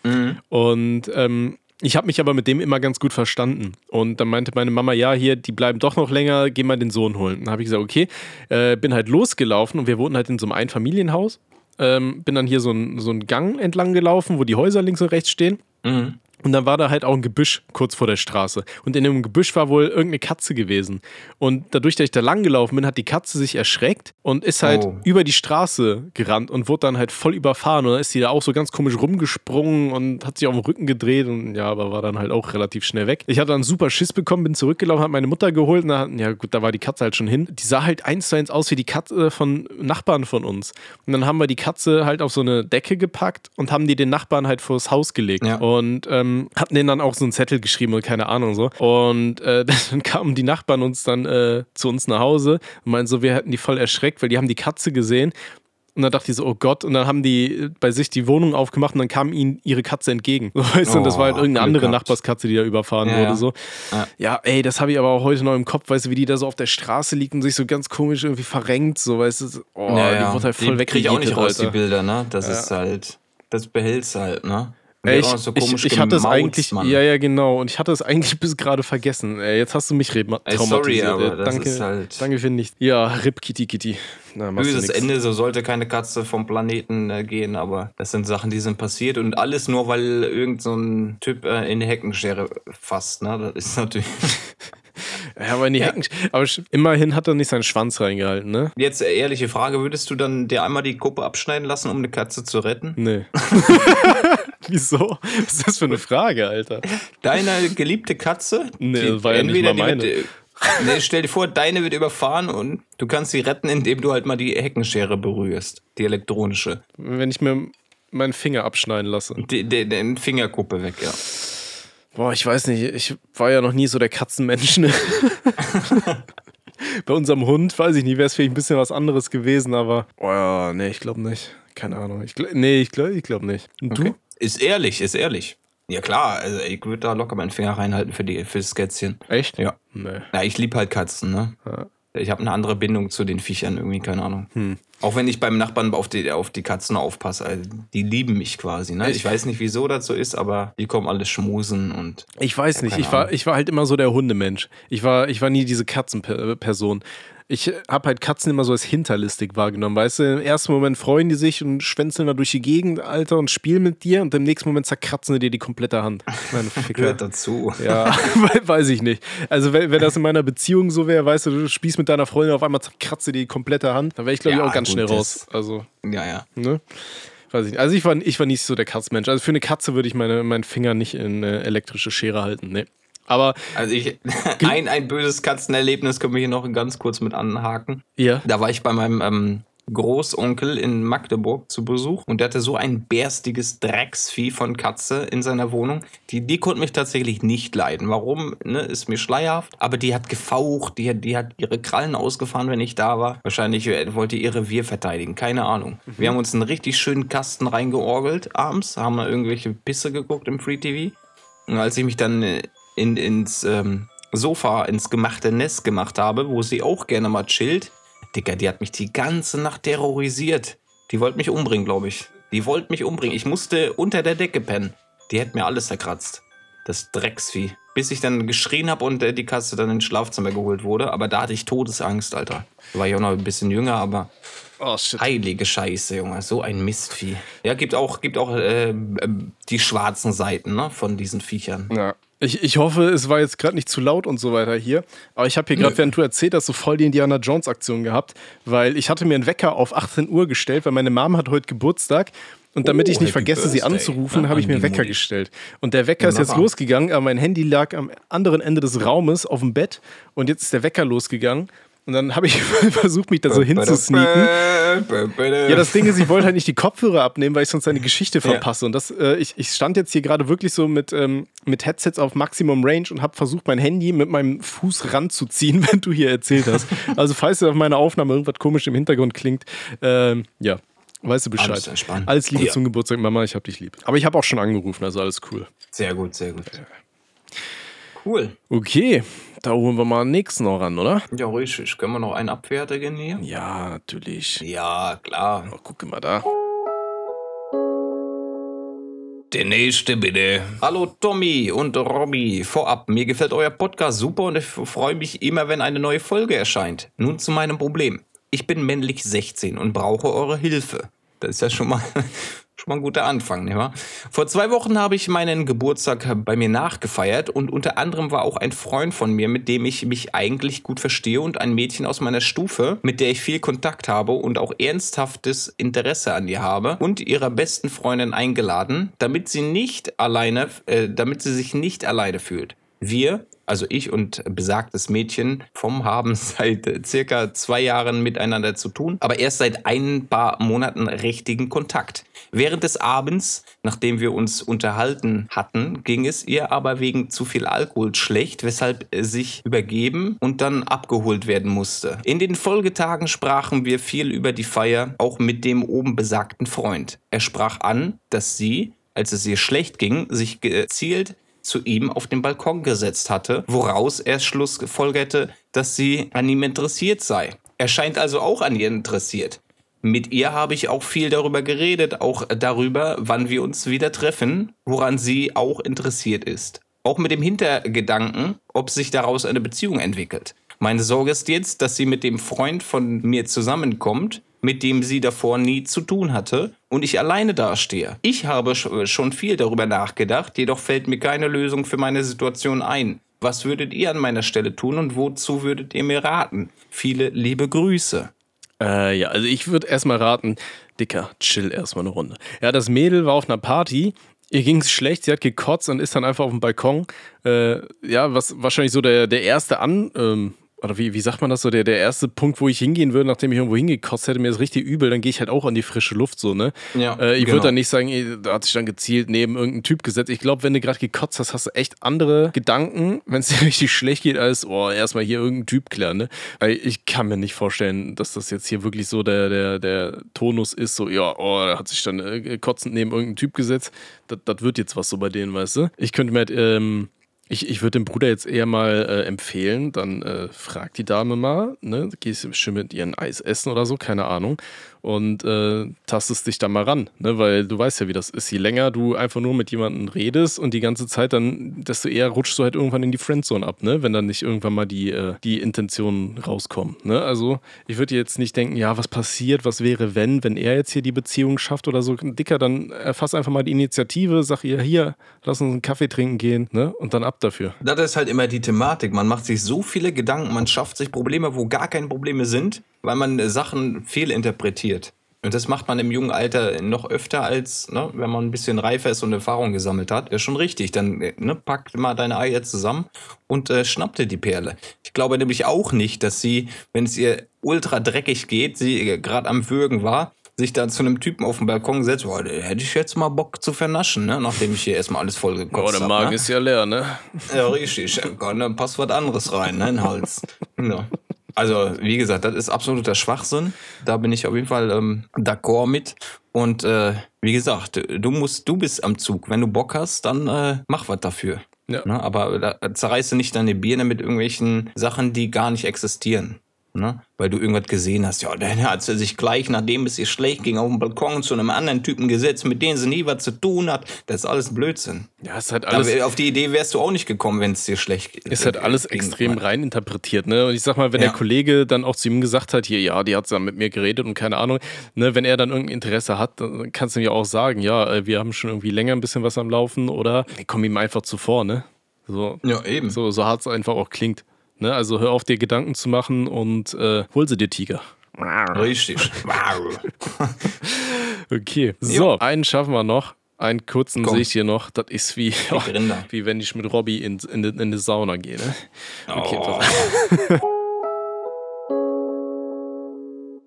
Und ähm, ich habe mich aber mit dem immer ganz gut verstanden. Und dann meinte meine Mama, ja, hier, die bleiben doch noch länger, geh mal den Sohn holen. Dann habe ich gesagt, okay, äh, bin halt losgelaufen und wir wohnten halt in so einem Einfamilienhaus. Ähm, bin dann hier so einen so Gang entlang gelaufen, wo die Häuser links und rechts stehen. Mhm. Und dann war da halt auch ein Gebüsch kurz vor der Straße. Und in dem Gebüsch war wohl irgendeine Katze gewesen. Und dadurch, dass ich da lang gelaufen bin, hat die Katze sich erschreckt und ist halt Oh. über die Straße gerannt und wurde dann halt voll überfahren. Und dann ist die da auch so ganz komisch rumgesprungen und hat sich auf den Rücken gedreht und ja, aber war dann halt auch relativ schnell weg. Ich hatte dann super Schiss bekommen, bin zurückgelaufen, habe meine Mutter geholt und da, ja gut, da war die Katze halt schon hin. Die sah halt eins zu eins aus wie die Katze von Nachbarn von uns. Und dann haben wir die Katze halt auf so eine Decke gepackt und haben die den Nachbarn halt vors Haus gelegt. Ja. Und ähm, hatten denen dann auch so einen Zettel geschrieben und keine Ahnung so. Und äh, dann kamen die Nachbarn uns dann äh, zu uns nach Hause und meinten so, wir hätten die voll erschreckt, weil die haben die Katze gesehen. Und dann dachte ich so, oh Gott. Und dann haben die äh, bei sich die Wohnung aufgemacht und dann kam ihnen ihre Katze entgegen. Weißt du, und das war halt Oh, irgendeine andere gehabt. Nachbarskatze, die da überfahren Ja, wurde. ja. So. Ja. Ja, ey, das habe ich aber auch heute noch im Kopf, weißt du, wie die da so auf der Straße liegt und sich so ganz komisch irgendwie verrenkt, so, weißt du, oh, die wurde halt voll die krieg ich auch nicht raus, die. Bilder, ne? Das ist halt, das behältst du halt, ne? Ey, ich, so ich, ich hatte es eigentlich, Mann. ja, ja, genau. Und ich hatte es eigentlich bis gerade vergessen. Ey, jetzt hast du mich Ey, traumatisiert. sorry, aber das danke, ist halt- danke für nichts. Ja, Rip Kitty Kitty. Na, Böses. Ende, so sollte keine Katze vom Planeten äh, gehen, aber das sind Sachen, die sind passiert und alles nur, weil irgend so ein Typ äh, in die Heckenschere fasst, ne? Das ist natürlich. Ja, aber in die Hecken. Aber immerhin hat er nicht seinen Schwanz reingehalten, ne? Jetzt äh, ehrliche Frage, würdest du dann dir einmal die Kuppe abschneiden lassen, um eine Katze zu retten? Nee. Wieso? Was ist das für eine Frage, Alter? Deine geliebte Katze? Nee, war ja nicht mal Wird, äh, nee, stell dir vor, deine wird überfahren und du kannst sie retten, indem du halt mal die Heckenschere berührst. Die elektronische. Wenn ich mir meinen Finger abschneiden lasse. Die, die, die Fingerkuppe weg, ja. Boah, ich weiß nicht, ich war ja noch nie so der Katzenmensch. Ne? Bei unserem Hund, weiß ich nicht, wäre es vielleicht ein bisschen was anderes gewesen, aber. Oh ja, nee, ich glaube nicht. Keine Ahnung. Ich, nee, ich glaube ich glaub nicht. Und du? Ist ehrlich, ist ehrlich. Ja klar, also ich würde da locker meinen Finger reinhalten für, die, für das Kätzchen. Echt? Ja. Nee. Ja, ich liebe halt Katzen, ne? Ich habe eine andere Bindung zu den Viechern, irgendwie, keine Ahnung. Hm. Auch wenn ich beim Nachbarn auf die, auf die Katzen aufpasse, also die lieben mich quasi. Ne? Ich weiß nicht, wieso das so ist, aber die kommen alle schmusen und Ich weiß nicht, Keine ich war, ich war halt immer so der Hundemensch. Ich war, ich war nie diese Katzenperson. Ich habe halt Katzen immer so als hinterlistig wahrgenommen. Weißt du, im ersten Moment freuen die sich und schwänzeln da durch die Gegend, Alter, und spielen mit dir und im nächsten Moment zerkratzen sie dir die komplette Hand. Meine Ficker. gehört dazu. Ja, we- weiß ich nicht. Also, wenn, wenn das in meiner Beziehung so wäre, weißt du, du spielst mit deiner Freundin, auf einmal zerkratzt sie die komplette Hand, dann wäre ich, glaube ich, Ja, auch ganz gut, schnell raus. Also, Ja, ja. ne? Weiß ich nicht. Also, ich war, ich war nicht so der Katzenmensch. Also, für eine Katze würde ich meine, meinen Finger nicht in eine elektrische Schere halten. Nee. Aber, Also ich, ein, ein böses Katzenerlebnis können wir hier noch ganz kurz mit anhaken. ja. Da war ich bei meinem ähm, Großonkel in Magdeburg zu Besuch und der hatte so ein bärstiges Drecksvieh von Katze in seiner Wohnung. Die, die konnte mich tatsächlich nicht leiden. Warum, ne, ist mir schleierhaft. Aber die hat gefaucht, die, hat- die hat ihre Krallen ausgefahren, wenn ich da war. Wahrscheinlich äh, wollte ihr Revier verteidigen, keine Ahnung. Wir haben uns einen richtig schönen Kasten reingeorgelt abends, haben irgendwelche Pisse geguckt im Free TV. Und als ich mich dann äh, in, ins ähm, Sofa, ins gemachte Nest gemacht habe, wo sie auch gerne mal chillt, Digga, die hat mich die ganze Nacht terrorisiert. Die wollte mich umbringen, glaube ich. Die wollte mich umbringen. Ich musste unter der Decke pennen. Die hätte mir alles zerkratzt. Das Drecksvieh. Bis ich dann geschrien habe und äh, die Katze dann ins Schlafzimmer geholt wurde. Aber da hatte ich Todesangst, Alter. Da war ich auch noch ein bisschen jünger, aber Oh, heilige Scheiße, Junge. So ein Mistvieh. Ja, gibt auch, gibt auch äh, äh, die schwarzen Seiten ne, von diesen Viechern. Ja. Ich, ich hoffe, es war jetzt gerade nicht zu laut und so weiter hier. Aber ich habe hier gerade, während du erzählt hast, so voll die Indiana Jones-Aktion gehabt, weil ich hatte mir einen Wecker auf 18 Uhr gestellt, weil meine Mom hat heute Geburtstag. Und damit Oh, ich nicht vergesse, sie Birthday. anzurufen, Na, habe ich mir einen Wecker Mutti. gestellt. Und der Wecker ist jetzt losgegangen, aber mein Handy lag am anderen Ende des Raumes auf dem Bett. Und jetzt ist der Wecker losgegangen. Und dann habe ich versucht, mich da so hinzusneaken. Ja, das Ding ist, ich wollte halt nicht die Kopfhörer abnehmen, weil ich sonst eine Geschichte verpasse. Und das, äh, ich, ich stand jetzt hier gerade wirklich so mit, ähm, mit Headsets auf Maximum Range und habe versucht, mein Handy mit meinem Fuß ranzuziehen, wenn du hier erzählt hast. Also, falls auf meiner Aufnahme irgendwas komisch im Hintergrund klingt, ähm, ja, weißt du Bescheid. Alles entspannt. Alles Liebe Ja. zum Geburtstag, Mama, ich hab dich lieb. Aber ich habe auch schon angerufen, also alles cool. Sehr gut, sehr gut. Cool. Okay, da holen wir mal den nächsten noch ran, oder? Ja, richtig. Können wir noch einen abfertigen hier? Ja, natürlich. Ja, klar. Oh, guck mal da. Der nächste bitte. Hallo Tommy und Robby. Vorab, mir gefällt euer Podcast super und ich freue mich immer, wenn eine neue Folge erscheint. Nun zu meinem Problem. Ich bin männlich 16 und brauche eure Hilfe. Das ist ja schon mal, Schon mal ein guter Anfang, nicht wahr? Vor zwei Wochen habe ich meinen Geburtstag bei mir nachgefeiert und unter anderem war auch ein Freund von mir, mit dem ich mich eigentlich gut verstehe und ein Mädchen aus meiner Stufe, mit der ich viel Kontakt habe und auch ernsthaftes Interesse an ihr habe und ihrer besten Freundin eingeladen, damit sie nicht alleine, äh, damit sie sich nicht alleine fühlt. Wir, also ich und besagtes Mädchen vom haben seit circa zwei Jahren miteinander zu tun, aber erst seit ein paar Monaten richtigen Kontakt. Während des Abends, nachdem wir uns unterhalten hatten, ging es ihr aber wegen zu viel Alkohol schlecht, weshalb sich übergeben und dann abgeholt werden musste. In den Folgetagen sprachen wir viel über die Feier, auch mit dem oben besagten Freund. Er sprach an, dass sie, als es ihr schlecht ging, sich gezielt zu ihm auf den Balkon gesetzt hatte, woraus er Schluss gefolgerte, dass sie an ihm interessiert sei. Er scheint also auch an ihr interessiert. Mit ihr habe ich auch viel darüber geredet, auch darüber, wann wir uns wieder treffen, woran sie auch interessiert ist. Auch mit dem Hintergedanken, ob sich daraus eine Beziehung entwickelt. Meine Sorge ist jetzt, dass sie mit dem Freund von mir zusammenkommt, mit dem sie davor nie zu tun hatte und ich alleine dastehe. Ich habe schon viel darüber nachgedacht, jedoch fällt mir keine Lösung für meine Situation ein. Was würdet ihr an meiner Stelle tun und wozu würdet ihr mir raten? Viele liebe Grüße. Äh, ja, also ich würde erstmal raten, Dicker, chill erstmal eine Runde. Ja, das Mädel war auf einer Party, ihr ging es schlecht, sie hat gekotzt und ist dann einfach auf dem Balkon. Äh, ja, was wahrscheinlich so der, der erste An, ähm, oder wie, wie sagt man das so, der, der erste Punkt, wo ich hingehen würde, nachdem ich irgendwo hingekotzt hätte, mir ist richtig übel, dann gehe ich halt auch an die frische Luft so, ne? Ja, äh, ich genau. würde dann nicht sagen, ey, da hat sich dann gezielt neben irgendeinen Typ gesetzt. Ich glaube, wenn du gerade gekotzt hast, hast du echt andere Gedanken, wenn es dir richtig schlecht geht, als, oh, erstmal hier irgendeinen Typ klären, ne? Weil ich kann mir nicht vorstellen, dass das jetzt hier wirklich so der, der, der Tonus ist, so, ja, oh, da hat sich dann äh, kotzend neben irgendeinen Typ gesetzt. Das wird jetzt was so bei denen, weißt du? Ich könnte mir halt, ähm, ich, ich würde dem Bruder jetzt eher mal äh, empfehlen, dann äh, frag die Dame mal, ne? Gehst schön mit ihren Eis essen oder so, keine Ahnung und äh, tastest dich da mal ran, ne? weil du weißt ja, wie das ist. Je länger du einfach nur mit jemandem redest und die ganze Zeit, dann desto eher rutschst du halt irgendwann in die Friendzone ab, ne? wenn dann nicht irgendwann mal die, äh, die Intentionen rauskommen. Ne? Also ich würde jetzt nicht denken, ja, was passiert, was wäre, wenn, wenn er jetzt hier die Beziehung schafft oder so. Dicker, dann erfass einfach mal die Initiative, sag ihr, hier, lass uns einen Kaffee trinken gehen ne? und dann ab dafür. Das ist halt immer die Thematik. Man macht sich so viele Gedanken, man schafft sich Probleme, wo gar keine Probleme sind weil man äh, Sachen fehlinterpretiert. Und das macht man im jungen Alter noch öfter als, ne, wenn man ein bisschen reifer ist und Erfahrung gesammelt hat. Ja, schon richtig. Dann äh, ne, packt mal deine Eier zusammen und äh, schnappt dir die Perle. Ich glaube nämlich auch nicht, dass sie, wenn es ihr ultra dreckig geht, sie äh, gerade am Würgen war, sich dann zu einem Typen auf dem Balkon setzt, boah, hätte ich jetzt mal Bock zu vernaschen, ne? nachdem ich hier erstmal alles voll gekotzt habe. Oh, der Magen ne? ist ja leer, ne? Ja, richtig. Dann passt was anderes rein, ne, in den Hals. Ja. Also, wie gesagt, das ist absoluter Schwachsinn. Da bin ich auf jeden Fall ähm, d'accord mit. Und äh, wie gesagt, du musst, du bist am Zug. Wenn du Bock hast, dann äh, mach was dafür. Ja. Ne? Aber da zerreißt du nicht deine Birne mit irgendwelchen Sachen, die gar nicht existieren. Ne? Weil du irgendwas gesehen hast. Ja, dann hat sie sich gleich, nachdem es ihr schlecht ging, auf dem Balkon zu einem anderen Typen gesetzt, mit dem sie nie was zu tun hat. Das ist alles Blödsinn. Ja, ist halt alles. Aber auf die Idee wärst du auch nicht gekommen, wenn es dir schlecht geht. Ist halt alles ging, extrem rein interpretiert, ne? Und ich sag mal, wenn ja. der Kollege dann auch zu ihm gesagt hat, hier, ja, die hat dann mit mir geredet und keine Ahnung, ne, wenn er dann irgendein Interesse hat, dann kannst du ihm ja auch sagen, ja, äh, wir haben schon irgendwie länger ein bisschen was am Laufen oder komm ihm einfach zuvor, ne? So, ja, eben. So, so hart es einfach auch klingt. Ne? Also hör auf, dir Gedanken zu machen und äh, hol sie dir Tiger. Richtig. okay, so, jo. einen schaffen wir noch. Einen kurzen sehe ich hier noch. Das ist wie, oh, wie wenn ich mit Robby in, in, in die Sauna gehe. Ne? Okay, oh.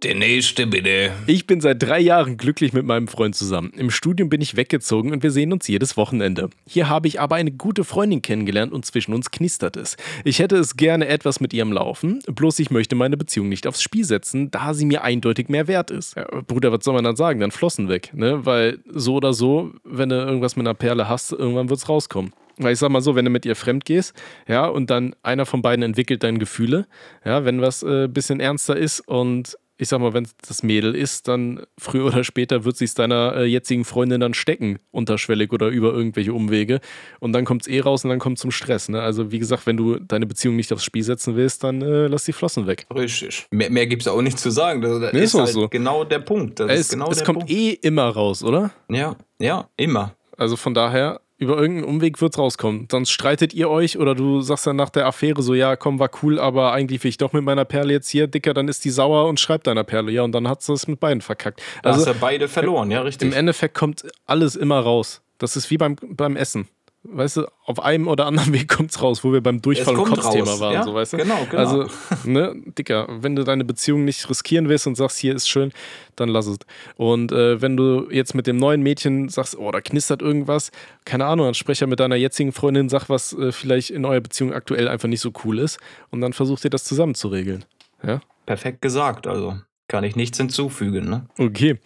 Der nächste bitte. Ich bin seit drei Jahren glücklich mit meinem Freund zusammen. Im Studium bin ich weggezogen und wir sehen uns jedes Wochenende. Hier habe ich aber eine gute Freundin kennengelernt und zwischen uns knistert es. Ich hätte es gerne etwas mit ihrem Laufen, bloß ich möchte meine Beziehung nicht aufs Spiel setzen, da sie mir eindeutig mehr wert ist. Ja, Bruder, was soll man dann sagen? Dann flossen weg, ne? Weil so oder so, wenn du irgendwas mit einer Perle hast, irgendwann wird es rauskommen. Weil ich sag mal so, wenn du mit ihr fremd gehst, ja, und dann einer von beiden entwickelt deine Gefühle, ja, wenn was ein äh, bisschen ernster ist und ich sag mal, wenn es das Mädel ist, dann früher oder später wird sich deiner äh, jetzigen Freundin dann stecken, unterschwellig oder über irgendwelche Umwege. Und dann kommt es eh raus und dann kommt zum Stress. Ne? Also wie gesagt, wenn du deine Beziehung nicht aufs Spiel setzen willst, dann äh, lass die Flossen weg. Richtig. Mehr, mehr gibt es auch nicht zu sagen. Das, das Nee, ist ist halt so. genau der Punkt. Das es genau es der kommt Punkt. eh immer raus, oder? Ja, ja, immer. Also von daher, über irgendeinen Umweg wird es rauskommen. Sonst streitet ihr euch oder du sagst dann nach der Affäre so, ja, komm, war cool, aber eigentlich will ich doch mit meiner Perle jetzt hier, Dicker, dann ist die sauer und schreibt deiner Perle. Ja, und dann hat sie es mit beiden verkackt. Da Also hast du beide verloren, ja, richtig. im Endeffekt kommt alles immer raus. Das ist wie beim, beim Essen. Weißt du, auf einem oder anderen Weg kommt es raus, wo wir beim Durchfall- und Kotzthema raus, waren. ja, so, weißt du? genau, genau. Also, ne, Dicker, wenn du deine Beziehung nicht riskieren willst und sagst, hier ist schön, dann lass es. Und äh, wenn du jetzt mit dem neuen Mädchen sagst, oh, da knistert irgendwas, keine Ahnung, dann sprech ja mit deiner jetzigen Freundin, sag, was äh, vielleicht in eurer Beziehung aktuell einfach nicht so cool ist und dann versucht ihr das zusammen zu regeln. Ja? Perfekt gesagt, also kann ich nichts hinzufügen. Ne? Okay.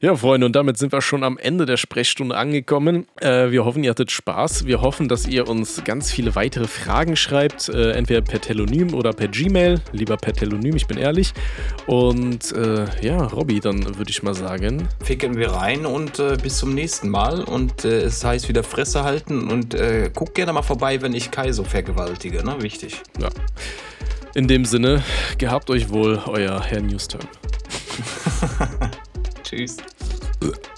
Ja, Freunde, und damit sind wir schon am Ende der Sprechstunde angekommen. Äh, wir hoffen, ihr hattet Spaß. Wir hoffen, dass ihr uns ganz viele weitere Fragen schreibt, äh, entweder per Telonym oder per Gmail. Lieber per Telonym, ich bin ehrlich. Und äh, ja, Robby, dann würde ich mal sagen, Ficken wir rein und äh, bis zum nächsten Mal. Und äh, es heißt wieder Fresse halten und äh, guck gerne mal vorbei, wenn ich Kai so vergewaltige. Ne? Wichtig. ja. In dem Sinne, gehabt euch wohl, euer Herr Newsturn. Tschüss.